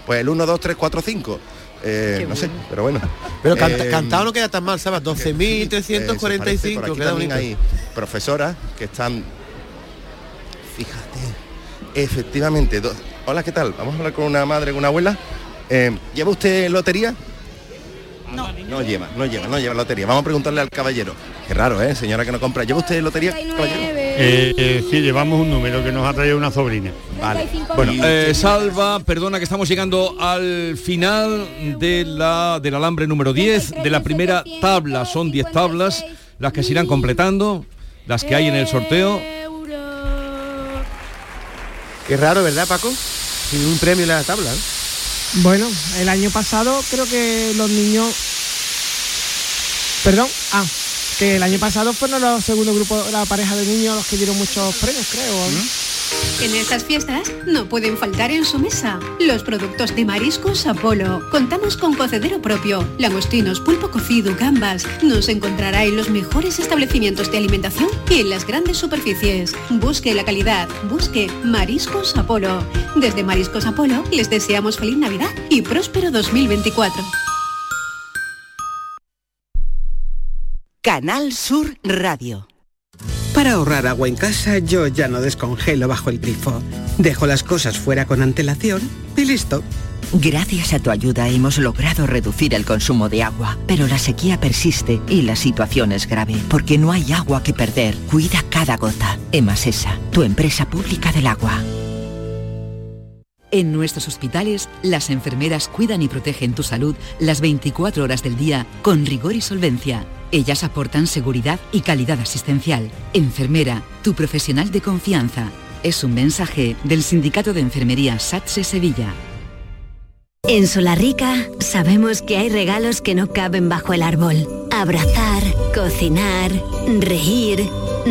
Pues el 1, 2, 3, 4, 5. Eh, no sé, pero bueno. Pero canta- Eh, cantado no queda tan mal, ¿sabes? eso parece, 12.345, por aquí queda también bonito. hay profesoras que están... Fíjate, efectivamente. do- Hola, ¿qué tal? Vamos a hablar con una madre, con una abuela. Eh, ¿Lleva usted lotería? No. Lleva, no lleva, no lleva lotería. Vamos a preguntarle al caballero. Qué raro, ¿eh? Señora que no compra. ¿Lleva usted lotería, caballero? Eh, eh, sí, llevamos un número que nos ha traído una sobrina. Vale. Bueno, eh, Salva, perdona que estamos llegando al final de la, del alambre número 10, de la primera tabla. Son 10 tablas las que se irán completando, las que hay en el sorteo. Qué raro, ¿verdad, Paco? Sin un premio en la tabla. ¿eh? Bueno, el año pasado creo que los niños... Perdón, ah, que el año pasado fueron los segundo grupo, la pareja de niños los que dieron muchos premios, creo. ¿no? En estas fiestas no pueden faltar en su mesa los productos de Mariscos Apolo. Contamos con cocedero propio, langostinos, pulpo cocido, gambas. Nos encontrará en los mejores establecimientos de alimentación y en las grandes superficies. Busque la calidad, busque Mariscos Apolo. Desde Mariscos Apolo les deseamos feliz Navidad y próspero 2024. Canal Sur Radio. Para ahorrar agua en casa yo ya no descongelo bajo el grifo. Dejo las cosas fuera con antelación y listo. Gracias a tu ayuda hemos logrado reducir el consumo de agua, pero la sequía persiste y la situación es grave, porque no hay agua que perder. Cuida cada gota. Emasesa, tu empresa pública del agua. En nuestros hospitales, las enfermeras cuidan y protegen tu salud las 24 horas del día con rigor y solvencia. Ellas aportan seguridad y calidad asistencial. Enfermera, tu profesional de confianza. Es un mensaje del Sindicato de Enfermería SATSE Sevilla. En Solarrica sabemos que hay regalos que no caben bajo el árbol. Abrazar, cocinar, reír,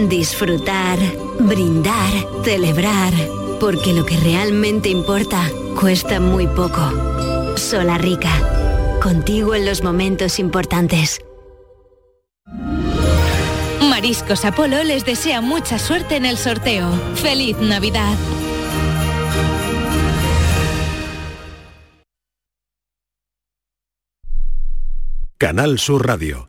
disfrutar, brindar, celebrar. Porque lo que realmente importa cuesta muy poco. Solarrica. Contigo en los momentos importantes. Mariscos Apolo les desea mucha suerte en el sorteo. ¡Feliz Navidad! Canal Sur Radio.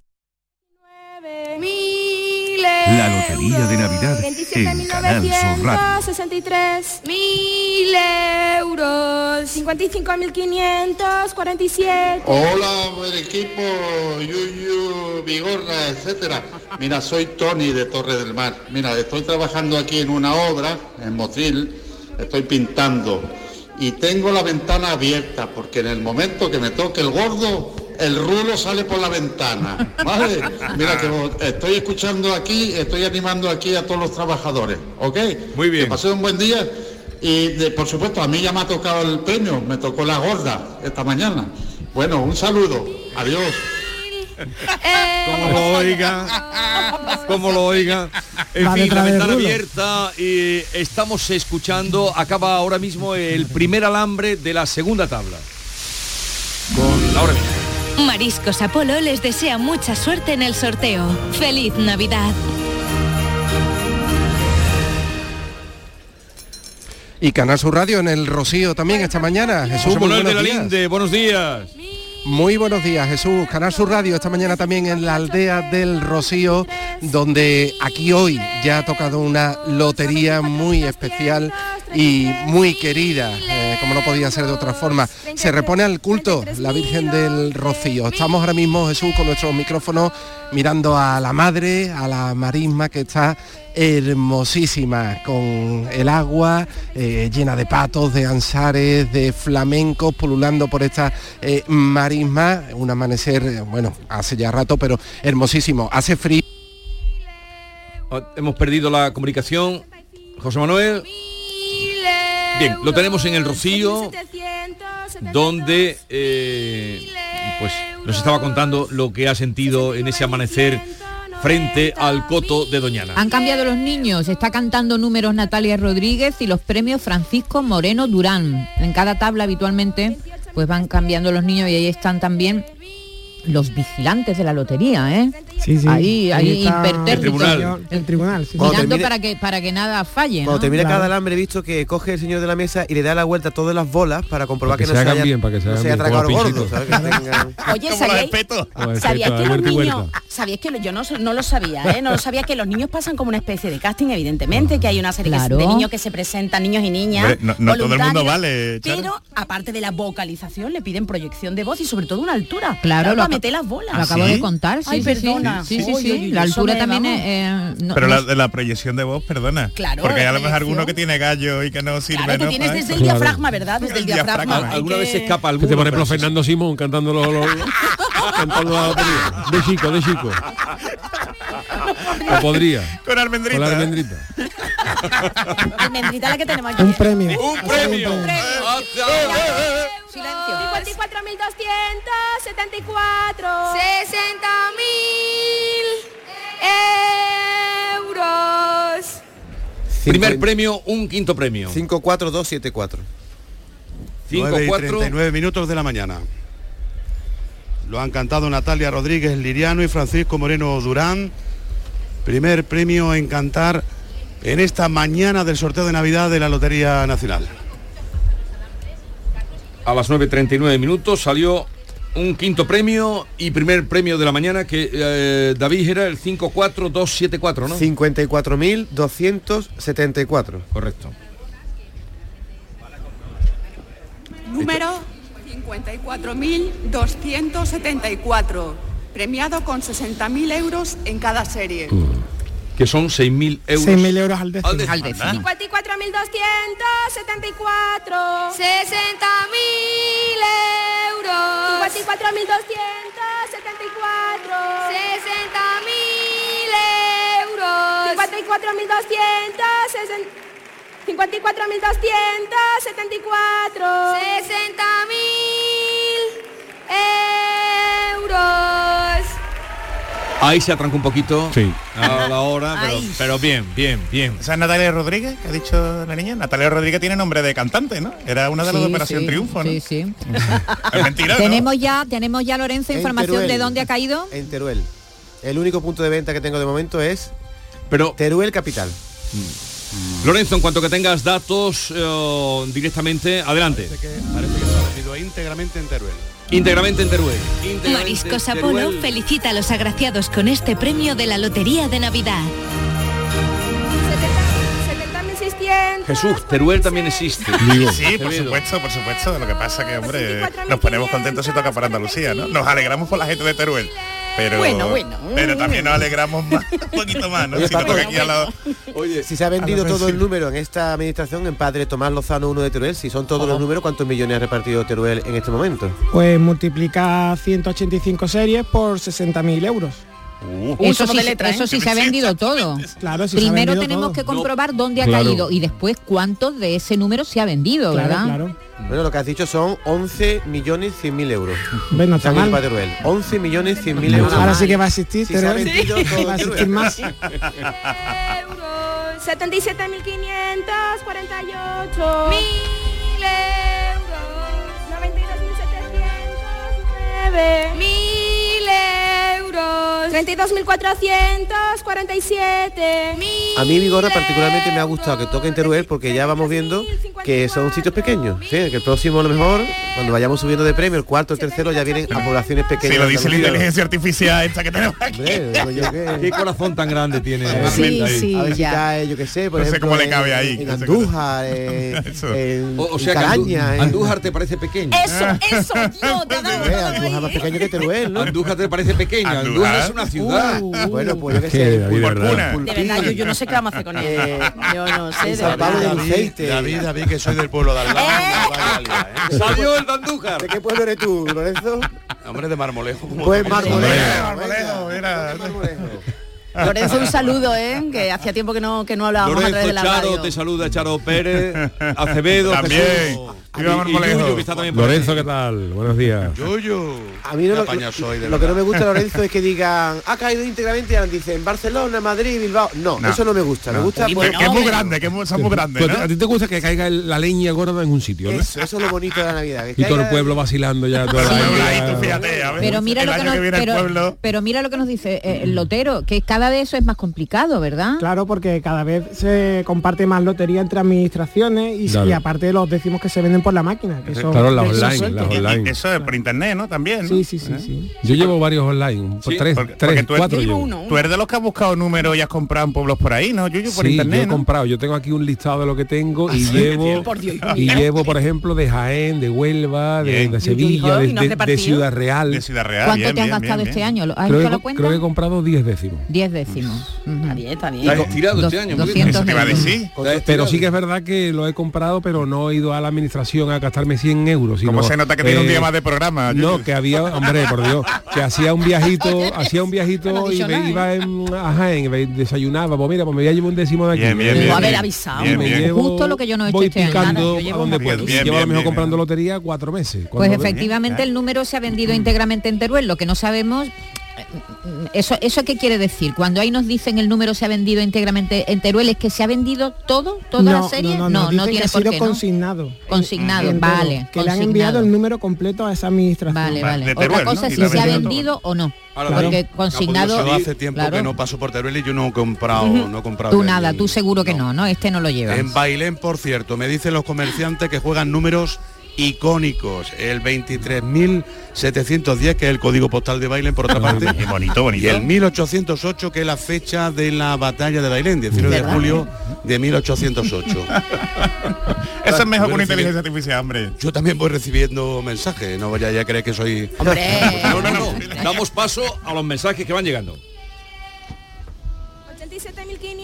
La Lotería de Navidad en Canal Sur Radio. 63 mil euros 55.547 Hola, buen equipo, Yuyu, Vigorra, etcétera. Mira, soy Tony de Torre del Mar. Mira, estoy trabajando aquí en una obra, en Motril, estoy pintando y tengo la ventana abierta porque en el momento que me toque el gordo, el rulo sale por la ventana. ¿Vale? Mira que estoy escuchando aquí, estoy animando aquí a todos los trabajadores. ¿Ok? Muy bien. Que pasen un buen día. Y de- por supuesto, a mí ya me ha tocado el premio, me tocó la gorda esta mañana. Bueno, un saludo. Adiós. Como lo oiga, como lo oiga. En Va fin, la ventana abierta y estamos escuchando, acaba ahora mismo el primer alambre de la segunda tabla. Con Laura Milla. Mariscos Apolo les desea mucha suerte en el sorteo. ¡Feliz Navidad! Y Canal Sur Radio en el Rocío también esta mañana. Jesús, muy Manuel de la. Linde, buenos días. Muy buenos días, Jesús. Canal Sur Radio esta mañana también en la aldea del Rocío, donde aquí hoy ya ha tocado una lotería muy especial y muy querida, eh, como no podía ser de otra forma. Se repone al culto la Virgen del Rocío. Estamos ahora mismo, Jesús, con nuestros micrófonos mirando a la madre, a la marisma que está hermosísima, con el agua eh, llena de patos, de ansares, de flamencos pululando por esta eh, marisma. Un amanecer, eh, bueno, hace ya rato, pero hermosísimo. Hace frío. Oh, Hemos perdido la comunicación. José Manuel. Bien, lo tenemos en el Rocío, donde eh, pues nos estaba contando lo que ha sentido en ese amanecer frente al coto de Doñana. Han cambiado los niños, está cantando números Natalia Rodríguez y los premios Francisco Moreno Durán. En cada tabla habitualmente pues van cambiando los niños y ahí están también los vigilantes de la lotería, ¿eh? Sí, sí. Ahí, ahí. El tribunal, sí. Cuando Mirando termine- para que para que nada falle, Cuando ¿no? termina Claro. cada alambre he visto que coge el señor de la mesa y le da la vuelta a todas las bolas para comprobar Para que que, no se se hagan haya, bien, para que se no hagan se haya bien, gordo, ¿sabes? Que tengan- Oye, ¿sabíais, el ¿sabíais que los niños, sabíais que yo no, no lo sabía, ¿eh? no lo sabía que los niños pasan como una especie de casting, evidentemente, que hay una serie Claro. de niños que se presentan, niños y niñas. No- no todo el mundo vale, Charo. Pero aparte de la vocalización, le piden proyección de voz y sobre todo una altura. Claro, lo para meter las bolas. Lo acabo de contar, sí, Ay, sí, perdona. Sí, sí, sí, La altura también es, eh, Pero la proyección de voz, perdona. Claro, Porque a lo mejor alguno que tiene gallo y que no sirve. Claro, tú tienes desde el diafragma, ¿verdad? Desde el diafragma. ¿Alguna vez se escapa alguno? por Francisco? Fernando Simón cantando los, cantando la lotería. De chico, de chico. O podría. Con almendrita. Con la almendrita. Almendrita la que tenemos aquí. Un premio. ¡Un premio! Silencio. 54.274 60.000 euros Primer premio, un quinto premio. 54274. 9 y 39 minutos de la mañana. Lo han cantado Natalia Rodríguez Liriano y Francisco Moreno Durán. Primer premio en cantar en esta mañana del sorteo de Navidad de la Lotería Nacional. A las 9.39 minutos salió un quinto premio y primer premio de la mañana que eh, David era el 54274, ¿no? 54.274. Correcto. Número 54.274, premiado con 60.000 euros en cada serie. Que son 6.000 euros. 6.000 euros al décimo. Al décimo. 54.274 60.000 euros 54.274 60.000 euros 54.260 54.274 60.000 euros Ahí se atrancó un poquito. Sí. A la hora, pero, bien, bien, bien. ¿Esa es Natalia Rodríguez que ha dicho la niña? Natalia Rodríguez tiene nombre de cantante, ¿no? Era una de las de Sí, Operación sí, Triunfo, ¿no? Sí, sí. Es mentira, ¿no? Tenemos ya, tenemos ya Lorenzo En información Teruel. de dónde ha caído. En Teruel. El único punto de venta que tengo de momento es Pero Teruel Capital. Lorenzo, en cuanto que tengas datos eh, directamente, adelante. Parece que se ha vendido íntegramente en Teruel. Íntegramente en Teruel. Mariscos Apolo felicita a los agraciados con este premio de la Lotería de Navidad. 70.600 Jesús, Teruel también existe. Sí, por supuesto, por supuesto. Lo que pasa que, hombre, nos ponemos contentos si toca para Andalucía, ¿no? Nos alegramos por la gente de Teruel. Pero, Bueno, bueno. pero también nos alegramos más, un poquito más, ¿no? Oye, Si Paco, aquí. Oye, se ha vendido todo el número en esta administración, en Padre Tomás Lozano 1 de Teruel, si son todos los números, ¿cuántos millones ha repartido Teruel en este momento? Pues multiplica 185 series por 60.000 euros. Eso somos sí, letra, ¿eh? eso sí se ha vendido todo. Claro, si se ha Primero vendido tenemos todo. que comprobar dónde ha Claro. caído y después cuántos de ese número se ha vendido, Claro, ¿verdad? Claro. Bueno, lo que has dicho son 11 millones 100 mil euros. Ven, no Se está mal. para Teruel. 11 millones 100 mil euros. Ahora sí que va a existir, Si se ha Teruel. vendido todo va a existir Teruel. más. euros 77.548 mil euros 92.709 mil euros 32.447 mil A mí Vigorra particularmente me ha gustado que toque en Teruel porque ya vamos viendo que son sitios pequeños. Sí, que el próximo a lo mejor, cuando vayamos subiendo de premio, el cuarto, el tercero, ya vienen a poblaciones pequeñas. Si lo dice la inteligencia artificial esta que tenemos aquí. Hombre, Qué corazón tan grande tiene. Sí, sí, a ver si ya. cae, yo qué sé, por No sé cómo le en- cabe ahí, En Andújar, eh, Eso. en, O, o en sea Caraña, en- Andújar te parece pequeño. Eso, eso, yo, te Andújar más ¿eh? pequeño que Teruel, ¿no? Andújar te parece pequeño. Andújar, Andújar. es una ciudad. Bueno, pues yo qué Es que, sé. David, de verdad. yo, yo no sé qué vamos a hacer con él. Eh, Yo no sé, de San Pablo verdad. de Luceite. David, David, que soy del pueblo de al lado. liar, ¿eh? Salió el de Andújar. ¿De qué pueblo eres tú, Lorenzo? Hombre de Marmolejo. como Pues. Marmolejo. Marmolejo, mira. Lorenzo, un saludo, ¿eh? Que hacía tiempo que no, que no hablábamos a través Lorenzo de la Charo, radio. te saluda Charo Pérez, Acevedo, También. Jesús, y- y Marmolejo. Yuyu, que está también por Lorenzo. ¿qué tal? Buenos días. Yuyu. A mí no, lo, soy, de lo que no me gusta, Lorenzo, es que digan, ha caído íntegramente y ahora dicen Barcelona, Madrid, Bilbao. No, No. eso no me gusta. Me gusta Que, pues, que es muy grande, que es muy- ¿no? ¿A ti te gusta que caiga el- la leña gorda en un sitio, ¿no? eso, eso es lo bonito de la Navidad. que Y todo el pueblo vacilando ya toda la fíjate, a ver, Pero mira lo que nos, que viene el pero, pueblo. pero mira lo que nos dice eh, el lotero, que cada vez eso es más complicado, ¿verdad? Claro, porque cada vez se comparte más lotería entre administraciones y, y aparte los décimos que se venden por la máquina. Que son, Claro, las online, sueltos. las Y- y online. Eso es por internet, ¿no? También, ¿no? Sí, sí, sí, ¿Eh? sí. Yo llevo varios online, Sí, tres, Porque, tres porque tú, cuatro eres, llevo. uno, tú eres de los que has buscado números y has comprado en pueblos por ahí, ¿no? Yuyu, por sí, internet, yo he ¿no? comprado. Yo tengo aquí un listado de lo que tengo y sí? llevo Por Dios, y llevo, por ejemplo, de Jaén, de Huelva, de, Sevilla, de, ¿y no has? Ciudad Real. De Ciudad Real. ¿Cuánto bien, te han bien, gastado bien, este bien. año? ¿Lo- ¿Has Creo hecho que, la co- cuenta? creo que he comprado 10 décimos. Diez décimos. Ujú. Está bien, está bien. Estás estirado este Dos- año. muy bien. 200 Eso te iba a euros. decir. Estás estirado. Pero sí que es verdad que lo he comprado, pero no he ido a la administración a gastarme 100 euros. sino, Como se nota que tiene un eh, día más de programa. No, que había, hombre, por Dios, que hacía un viajito, hacía un viajito y me ¿eh? iba en, a Jaén, desayunaba, pues mira, pues me voy a llevar un décimo de aquí. Bien, bien, me- bien, haber avisado. Bien, me bien. llevo- Justo lo que yo no he hecho voy este año. picando Nada, a donde puedo. bien, Y bien, llevo a lo mejor bien, comprando bien. lotería cuatro meses. Pues efectivamente el número se ha vendido íntegramente en Teruel. Lo que no sabemos eso, ¿Eso qué quiere decir? Cuando ahí nos dicen el número se ha vendido íntegramente en Teruel, ¿es que se ha vendido todo, toda la serie? No, no, no, tiene que ha por sido qué, ¿no? consignado. Consignado, En- en vale. todo, Que le han enviado el número completo a esa administración. Vale, vale. Otra cosa es si se ha vendido o no. Porque consignado... Yo hace tiempo claro. que no paso por Teruel y yo no he comprado, Ujú. no he comprado. Tú el- nada, tú seguro que no, ¿no? Este no lo llevas. En Bailén, por cierto, me dicen los comerciantes que juegan números icónicos. El 23.710, que es el código postal de Bailén, por otra parte. Y bonito, bonito. Y el 1808, que es la fecha de la batalla de Bailén, 19 de julio de 1808. Eso es mejor que una inteligencia artificial, hombre. Yo también voy recibiendo mensajes, no vaya ya a creer que soy... No, no, no. Damos paso a los mensajes que van llegando.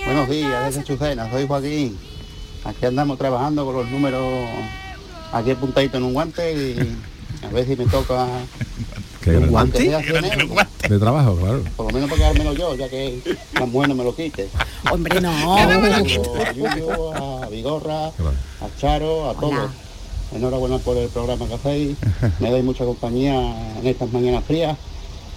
Buenos días, desde Chucena, soy Joaquín. Aquí andamos trabajando con los números aquí apuntadito en un guante y a ver si me toca ¿Qué gran- aunque sea 100 euros, De trabajo, claro. por lo menos para quedármelo yo, ya que la mujer no me lo quite. Hombre, no. A Yuyu, a Vigorra, a Charo, a todos. Enhorabuena por el programa que hacéis. Me dais mucha compañía en estas mañanas frías.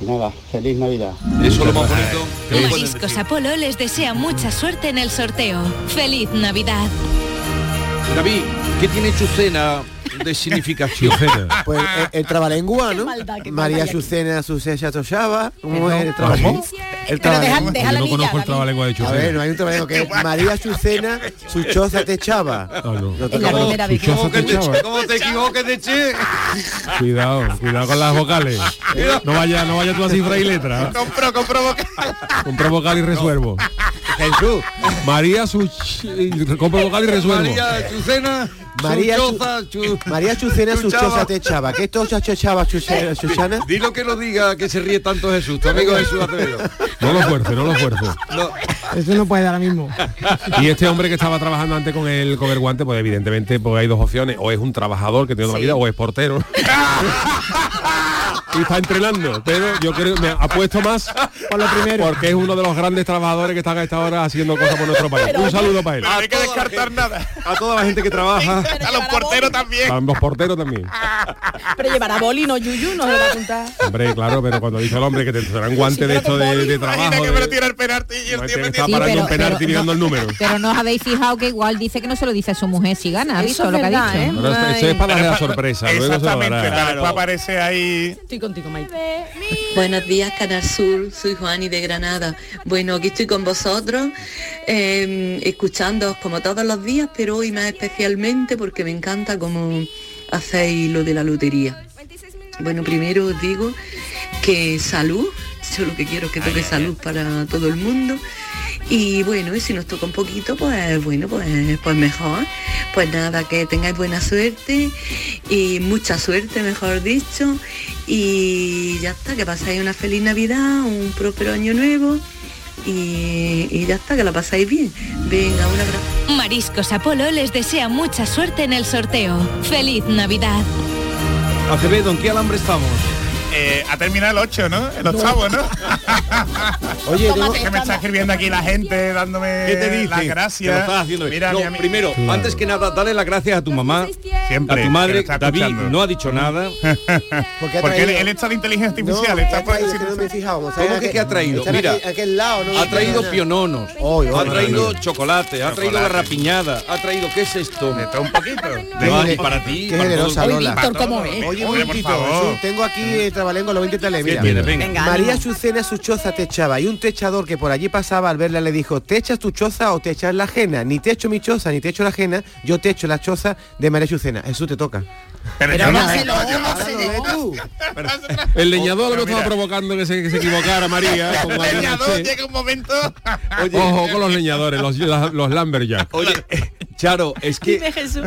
Y nada, feliz Navidad. Eso es lo más bonito. Mariscos. Apolo les desea mucha suerte en el sorteo. ¡Feliz Navidad! David, ¿qué tiene Chucena de significación? Pues el, el trabalengua, ¿no? maldad, qué María maldad. Azucena Sucecha Toshaba. ¿Cómo es el trabalengua? El Pero deja- trabalengua. deja Yo no conozco el trabalengua de A Chucena. ver, no hay un trabalengua que es María Azucena, su choza te echaba. Ah, no. No Es la toca- primera vez que... Chuchosa te echaba. ¿Cómo te equivoques de che? Cuidado, cuidado con las vocales. No vaya, no vaya tú a cifra y letra. Compro, compro vocal. Compro vocal y resuelvo. Jesús. María su compro vocal y resuelvo. María Chucena, María, su Chu- choza, chu- María Azucena, su choza te echaba. ¿Qué te echaba, Chuchana? Chuchana? Dilo que lo diga, que se ríe tanto Jesús, tu amigo Jesús Acevedo. No lo fuerce, no lo fuerce. No, Eso no puede ahora mismo. Y este hombre que estaba trabajando antes con el cover guante, pues evidentemente pues hay dos opciones. O es un trabajador que tiene toda la vida, o es portero. y está entrenando. Pero yo creo me apuesto más Por lo primero. porque es uno de los grandes trabajadores que están a esta hora haciendo cosas por nuestro país. Un saludo para él. No hay que descartar nada. A toda la gente que trabaja. A los porteros también. A los porteros también. Pero llevará boli, no yuyu, no se lo va a apuntar. Hombre, claro, pero cuando dice el hombre que te serán guante de esto de, de trabajo. Imagina que me lo tira el penalti y el no, tío me está Sí, parando pero- un penalti pero mirando no- el número. Pero no os habéis fijado que igual dice que no se lo dice a su mujer si gana, ¿ha visto es lo que ha dicho? ¿eh? Pero eso- es para darle la sorpresa, luego se lo Exactamente, dará. para después aparece ahí. Contigo, Maite. Buenos días, Canal Sur. Soy Juani de Granada. Bueno, aquí estoy con vosotros, eh, escuchándoos como todos los días, pero hoy más especialmente porque me encanta cómo hacéis lo de la lotería. Bueno, primero os digo que salud, yo lo que quiero es que toque salud para todo el mundo. Y bueno, y si nos toca un poquito, pues bueno, pues, pues mejor. Pues nada, que tengáis buena suerte y mucha suerte, mejor dicho. Y ya está, que pasáis una feliz Navidad, un próspero año nuevo. Y, y ya está, que la pasáis bien. Venga, un abrazo. Mariscos Apolo les desea mucha suerte en el sorteo. ¡Feliz Navidad! Acevedo, ¿en qué alambre estamos? Eh, ha terminado el 8, ¿no? El octavo, ¿no? Oye, tengo- que me está escribiendo aquí la gente dándome ¿Qué te dice? las Que lo gracias. estás haciendo bien. Mira, No, mi ami- primero, antes que nada, dale las gracias a tu mamá, Siempre, a tu que madre. David escuchando. no ha dicho nada. Porque ha Porque él, está de inteligencia artificial, No, está traído, decir- que no me he fijado. o sea, ¿Cómo que qué ha traído? Mira, aquí- aquel lado, no Ha traído piononos, Oy, oy, ha traído chocolate, ha traído la rapiñada, ha traído, ¿qué es esto? De todo un poquito. Y para ti, Qué para. Víctor, ¿cómo Oye, es? Oye, tengo aquí el trabalengo, lo voy a intentar leer. ¿Qué Mira. tienes? Venga. Venga, María. Chucena su choza te echaba y un techador que por allí pasaba al verla le dijo, ¿te echas tu choza o te echas la ajena? Ni te echo mi choza ni te echo la ajena, yo te echo la choza de María Chucena. Jesús te toca. Pero no- tú. El leñador lo estaba provocando que se, que se equivocara María. El leñador llega un momento. Ojo con los leñadores, los, los, lumberjacks. Oye, Charo, es que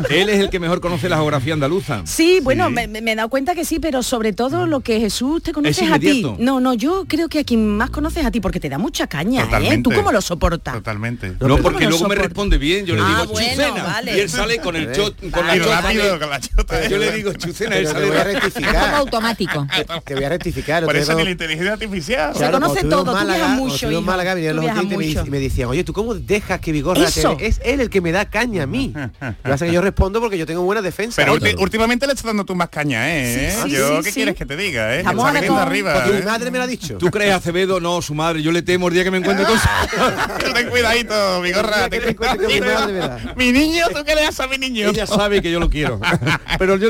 él es el que mejor conoce la geografía andaluza. Sí, bueno, me, me he dado cuenta que sí, pero sobre todo lo que Jesús te conoces a ti. No, no, yo creo que a quien más conoces a ti, porque te da mucha caña, ¿eh? ¿Tú cómo lo soportas? Totalmente. No, porque ¿Cómo lo luego me responde bien. Yo le Ah, digo bueno, chucena. vale. Y él sale con el cho- con la choza rápido de- con la chota. Yo le digo chucena, Pero te voy a de- Es como rectificar. automático. Te voy a rectificar. Por eso ni la inteligencia artificial. Se conoce todo, tú viajas mucho, estuvimos en. Málaga, Tú los oyentes y me, mucho. y me decían, oye, ¿tú cómo dejas que Vigorra. Es él el que me da caña. a mí. Lo que pasa que yo respondo porque yo tengo buena defensa. Pero últimamente le estás dando tú más caña, ¿eh? Sí, sí, yo, sí, ¿qué sí. quieres que te diga, eh? Arriba. porque mi ¿eh? madre me lo ha dicho. ¿Tú crees Acevedo? No, su madre. Yo le temo el día que me encuentre con su... Ten cuidadito, mi gorra. ten cuidadito. Mi niño, ¿tú qué le das a mi niño? Ella sabe que yo lo quiero. Pero yo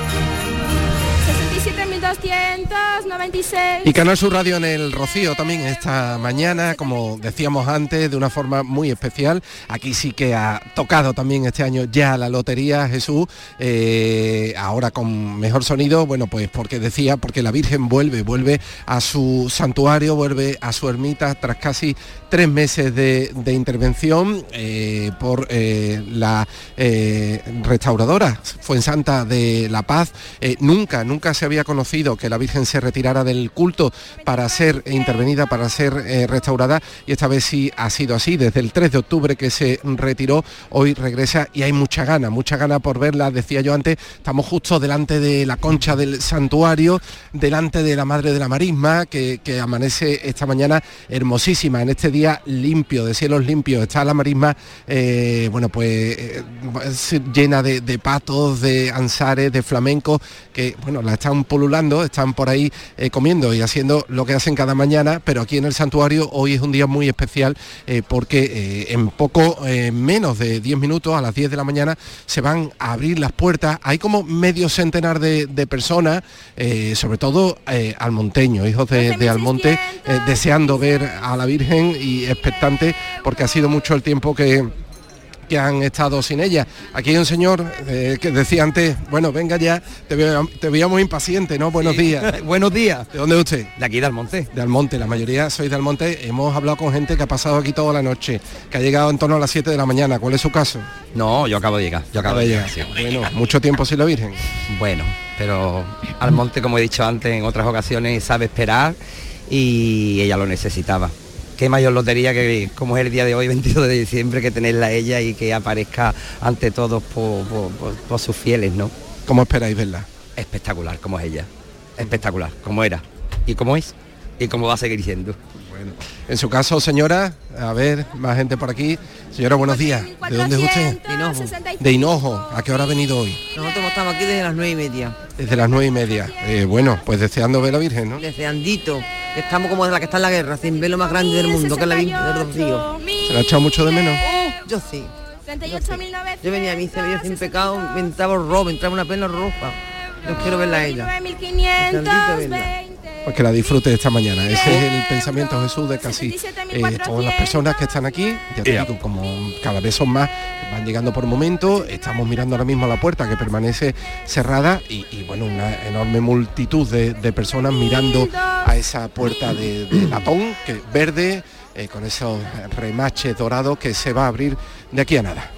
67.296. Y Canal Sur Radio en el Rocío también esta mañana, como decíamos antes, de una forma muy especial. Aquí sí que ha tocado también este año ya la lotería Jesús, eh, ahora con mejor sonido, bueno, pues porque decía, porque la Virgen vuelve, vuelve a su santuario, vuelve a su ermita tras casi tres meses de, intervención eh, por eh, la restauradora Fuensanta de La Paz. Nunca, nunca se había conocido que la Virgen se retirara del culto para ser intervenida, para ser eh, restaurada y esta vez sí ha sido así. Desde el 3 de octubre que se retiró, hoy regresa y hay mucha gana, mucha gana por verla. Decía yo antes, estamos justo delante de la concha del santuario, delante de la Madre de la Marisma, que, amanece esta mañana hermosísima, en este día limpio, de cielos limpios. Está la Marisma, eh, bueno, pues eh, llena de, patos, de ansares, de flamencos, que, bueno, la están pululando, están por ahí eh, comiendo y haciendo lo que hacen cada mañana, pero aquí en el santuario hoy es un día muy especial eh, porque eh, en poco menos de 10 minutos, a las 10 de la mañana, se van a abrir las puertas. Hay como medio centenar de, personas, sobre todo almonteños, hijos de, de Almonte, deseando ver a la Virgen y expectante porque ha sido mucho el tiempo que que han estado sin ella. Aquí hay un señor eh, que decía antes, bueno, venga ya, te, veo- te veíamos impaciente, ¿no? Buenos días. Buenos días. ¿De dónde es usted? De aquí de Almonte. De Almonte, la mayoría sois de Almonte. Hemos hablado con gente que ha pasado aquí toda la noche, que ha llegado en torno a las 7 de la mañana. ¿Cuál es su caso? No, yo acabo de llegar. Yo acabo de llegar. sí. Bueno, mucho tiempo sin la Virgen. Bueno, pero Almonte, como he dicho antes en otras ocasiones, sabe esperar y ella lo necesitaba. Qué mayor lotería que como es el día de hoy, 22 de diciembre, que tenerla ella y que aparezca ante todos por, por- por- por sus fieles, ¿no? ¿Cómo esperáis verla? Espectacular, como es ella. Espectacular, como era. Y como es. Y como va a seguir siendo. Bueno. En su caso, señora, a ver, más gente por aquí. Señora, buenos días. ¿De dónde es usted? De Hinojo. De Hinojo. ¿A qué hora ha venido hoy? Nosotros estamos aquí desde las nueve y media, Desde las nueve y media. Eh, bueno, pues deseando ver a la Virgen, ¿no? desde Andito. Estamos como de la que está en la guerra, sin ver lo más grande del mundo, que es la Virgen del Rocío. ¿Se la ha echado mucho de menos? Yo sí. Yo venía a misa, venía sin pecado, me entraba me entraba una pena roja. Yo quiero verla a ella. Pues que la disfrute esta mañana. Ese es el pensamiento Jesús de casi eh, todas las personas que están aquí. Ya te digo, como cada vez son más, van llegando por momento. Estamos mirando ahora mismo la puerta que permanece cerrada y, y, bueno, una enorme multitud de, de personas mirando a esa puerta de, de latón que verde eh, con esos remaches dorados que se va a abrir de aquí a nada.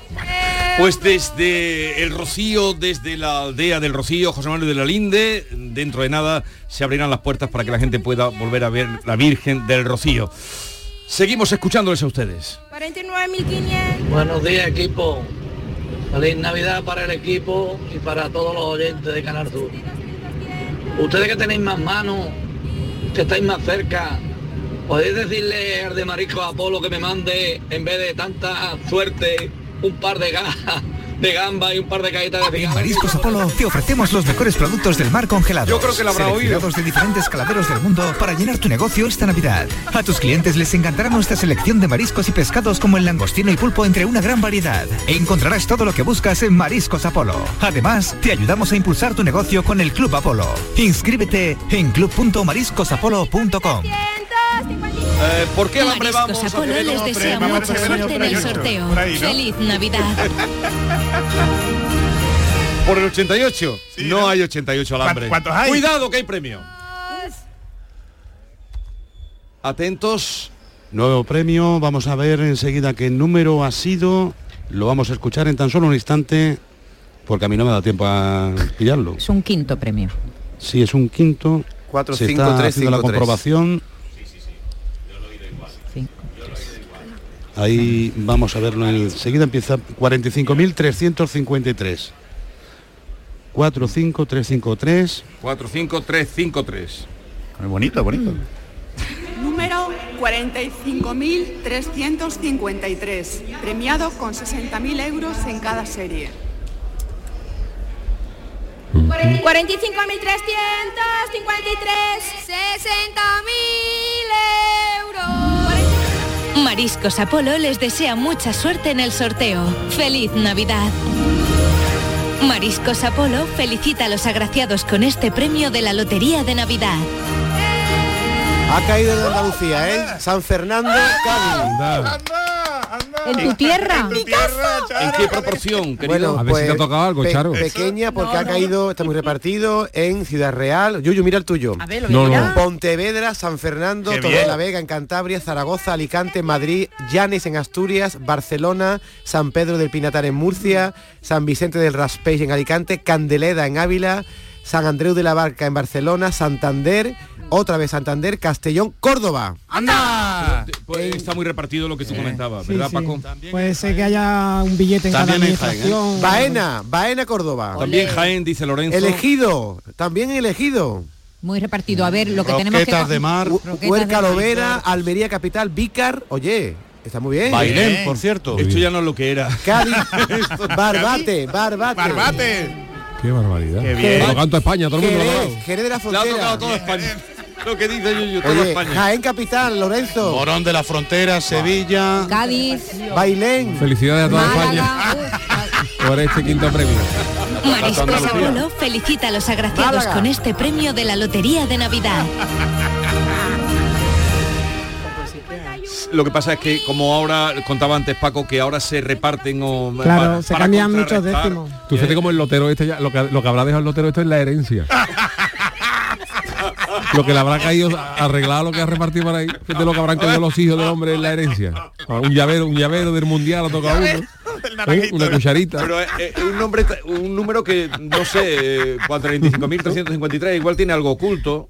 Pues desde el Rocío, desde la aldea del Rocío, José Manuel de la Linde, dentro de nada se abrirán las puertas para que la gente pueda volver a ver la Virgen del Rocío. Seguimos escuchándoles a ustedes. 49.500. Buenos días equipo. Feliz Navidad para el equipo y para todos los oyentes de Canal Sur. Ustedes que tenéis más manos, que estáis más cerca, ¿podéis decirle al de Marisco Apolo que me mande, en vez de tanta suerte, un par de gajas de gamba y un par de caídas de En Mariscos Apolo te ofrecemos los mejores productos del mar congelados. Yo creo que lo habrá oído. de diferentes caladeros del mundo para llenar tu negocio esta Navidad. A tus clientes les encantará nuestra selección de mariscos y pescados como el langostino y pulpo entre una gran variedad. Encontrarás todo lo que buscas en Mariscos Apolo. Además, te ayudamos a impulsar tu negocio con el Club Apolo. Inscríbete en club.mariscosapolo.com. Eh, ¿Por qué alambre vamos? Mariscos Apolo les desea Vamos a mucha suerte en el sorteo. Ahí, ¿no? Feliz Navidad. Por el 88. no, hay 88 alambre. ¿Cuántos hay? Cuidado que hay premio. Atentos. Nuevo premio, vamos a ver enseguida qué número ha sido. Lo vamos a escuchar en tan solo un instante, porque a mí no me da tiempo a pillarlo. Es un quinto premio. Sí, es un quinto. Cuatro, Se cinco, está tres, haciendo la cinco, tres. comprobación. Ahí vamos a verlo enseguida. Empieza 45.353. 45353. 45353. Muy bonito, bonito. Número 45.353, premiado con 60.000 euros en cada serie. 45.353, 60.000 euros. Mariscos Apolo les desea mucha suerte en el sorteo. ¡Feliz Navidad! Mariscos Apolo felicita a los agraciados con este premio de la Lotería de Navidad. Ha caído en Andalucía, ¿eh? San Fernando, Cádiz. ¿En tu tierra? ¿En qué proporción, querido? Bueno, A ver si te ha tocado algo, pe- Charo. Pequeña porque ha caído, está muy repartido en Ciudad Real. Yuyu, mira el tuyo. A ver, lo No, no. Pontevedra, San Fernando, Torre la Vega en Cantabria, Zaragoza, Alicante, Madrid, Llanes en Asturias, Barcelona, San Pedro del Pinatar en Murcia, San Vicente del Raspeix en Alicante, Candeleda en Ávila, San Andreu de la Barca en Barcelona, Santander, otra vez Santander, Castellón, Córdoba. ¡Anda! Pues está muy repartido lo que tú comentabas, ¿verdad, sí. Paco? Puede ser que haya un billete en cada También en Jaén, ¿eh? Baena, Baena, Córdoba. También Jaén, dice Lorenzo. Elegido, también elegido. Muy repartido. A ver, lo que tenemos que... Roquetas de mar. Hu- Roquetas Huerca. Lovera, Almería Capital, Vícar, oye, está muy bien. Bailén, Bien. por cierto. Esto ya no es lo que era. Cádiz, Barbate, Barbate. ¡Barbate! Qué barbaridad. Qué bien. Lo canto a España, todo el mundo lo. Jerez, de la Le ha tocado Frontera. España. Lo que dice Yuyu, toda Oye, España. Jaén Capital, Lorenzo. Morón de la Frontera, Sevilla. Cádiz, Bailén. Felicidades a toda España Málaga, por este quinto premio. Mariscos Apolo felicita a los agraciados Málaga. con este premio de la Lotería de Navidad. Lo que pasa es que, como ahora contaba antes Paco, que ahora se reparten o Claro, para- se para cambian muchos décimos. Tú fíjate como el lotero este ya, lo que, lo que habrá dejado el lotero esto es la herencia. lo que le habrá caído arreglado lo que ha repartido por ahí, fíjate lo que habrán caído los hijos del hombre en la herencia. Ah, Un llavero, un llavero del mundial lo toca a uno. ¿Eh? Una cucharita. Pero eh, eh, un nombre, un número que no sé, eh, 45.353, igual tiene algo oculto.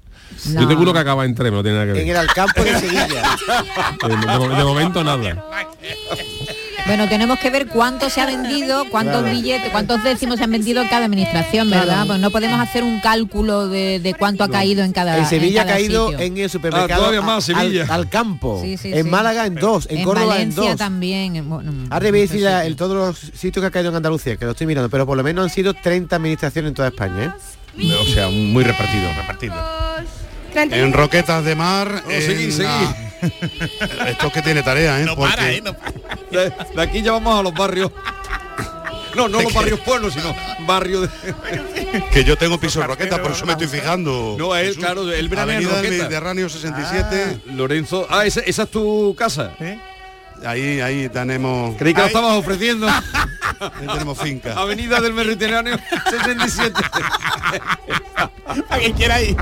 Yo tengo uno que acaba en tres, no tiene nada que En el ver. Alcampo de Sevilla. De, de- de momento nada. Bueno, tenemos que ver cuánto se ha vendido, cuántos Claro. billetes, cuántos décimos se han vendido en cada administración, ¿verdad? Pues no podemos hacer un cálculo de, de cuánto ha caído en cada En Sevilla en ha caído sitio. en el supermercado. Ah, todavía más, al- Sevilla. Al, campo. Sí, sí, en sí. Málaga en dos. En, En Córdoba Valencia en dos. también. en- bueno, Ahora voy a decir el, todos los sitios que ha caído en Andalucía, que lo estoy mirando, pero por lo menos han sido 30 administraciones en toda España. ¿eh? O sea, muy repartido. Repartido. En Roquetas de Mar. No, en seguí, seguí. la- Esto es que tiene tarea, ¿eh? No Porque para, ¿eh? No para. De, de aquí ya vamos a los barrios. No, no los barrios pueblos, sino barrios de... que yo tengo piso en Roquetas, por eso me estoy fijando. No, él, Jesús. claro, él verá en Avenida. Mediterráneo 67. Lorenzo. Ah, esa, esa es tu casa. Ahí, ahí tenemos. Creí que lo estabas ofreciendo. ahí tenemos finca. Avenida del Mediterráneo 67. A quien quiera ir.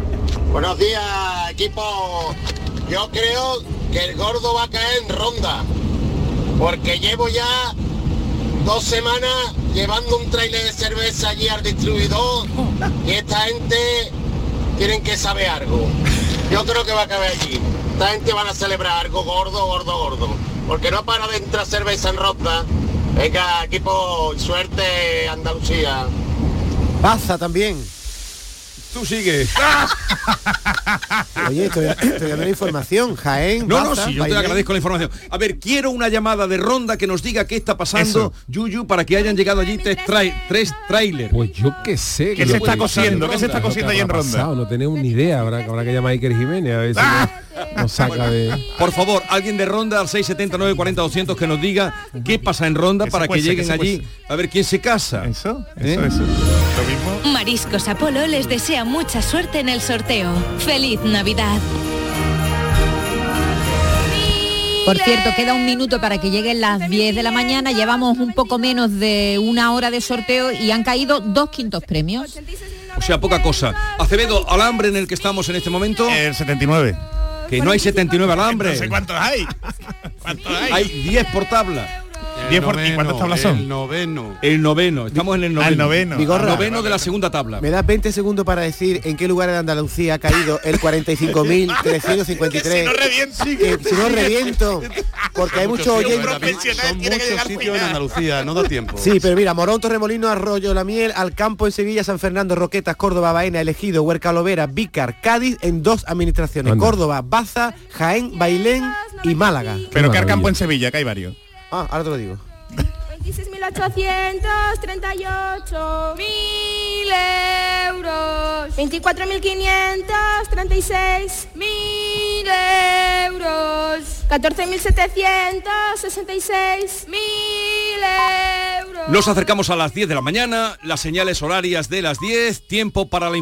Buenos días, equipo. Yo creo que el gordo va a caer en ronda. Porque llevo ya dos semanas llevando un trailer de cerveza allí al distribuidor y esta gente tienen que saber algo. Yo creo que va a caber allí. Esta gente van a celebrar algo gordo, gordo, gordo. Porque no para de entrar cerveza en ronda. Venga, equipo, suerte Andalucía. Baza también. Tú sigue. Oye, estoy, estoy dando la información. Jaén, No, no, sí, yo te agradezco la información. A ver, quiero una llamada de ronda que nos diga qué está pasando, Yuyu, para que hayan llegado allí tres, tres trailers. Pues yo qué sé. ¿Qué se está cociendo? ¿Qué se está cociendo ahí en Ronda? pasado? No tenemos ni idea. Habrá, habrá que llamar a Iker Jiménez a ver si nos, nos saca de... Por favor, alguien de Ronda al 679 40 200 que nos diga qué pasa en Ronda para que lleguen allí a ver quién se casa. Eso, ¿Eh? eso, eso. Lo mismo. Mariscos Apolo les desea mucha suerte en el sorteo. ¡Feliz Navidad! Por cierto, queda un minuto para que lleguen las 10 de la mañana. Llevamos un poco menos de una hora de sorteo y han caído dos quintos premios. O sea, poca cosa. Acevedo, alambre en el que estamos en este momento. El 79. Que no hay 79 alambres. No sé cuántos hay. ¿Cuántos hay? Hay 10 por tabla. 10 por- ¿Y cuántas tablas son? El noveno. El noveno, estamos en el noveno. Al noveno. Vigorra. Noveno de la segunda tabla. Me da 20 segundos para decir en qué lugar de Andalucía ha caído el 45.353. Si no reviento. Si no reviento, porque hay muchos oyentes. Son muchos sitios en. Andalucía, no da tiempo. Sí, pero mira, Morón, Torremolino, Arroyo, La Miel, Alcampo en Sevilla, San Fernando, Roquetas, Córdoba, Baena, Elegido, Huerca Lovera, Vícar, Cádiz en dos administraciones. Anda. Córdoba, Baza, Jaén, Bailén y Málaga. Pero que maravilla. campo en Sevilla, que hay varios. Ah, ahora te lo digo. 26.838 mil euros 24.536 mil euros 14.766 mil euros Nos acercamos a las 10 de la mañana, las señales horarias de las 10, tiempo para la información.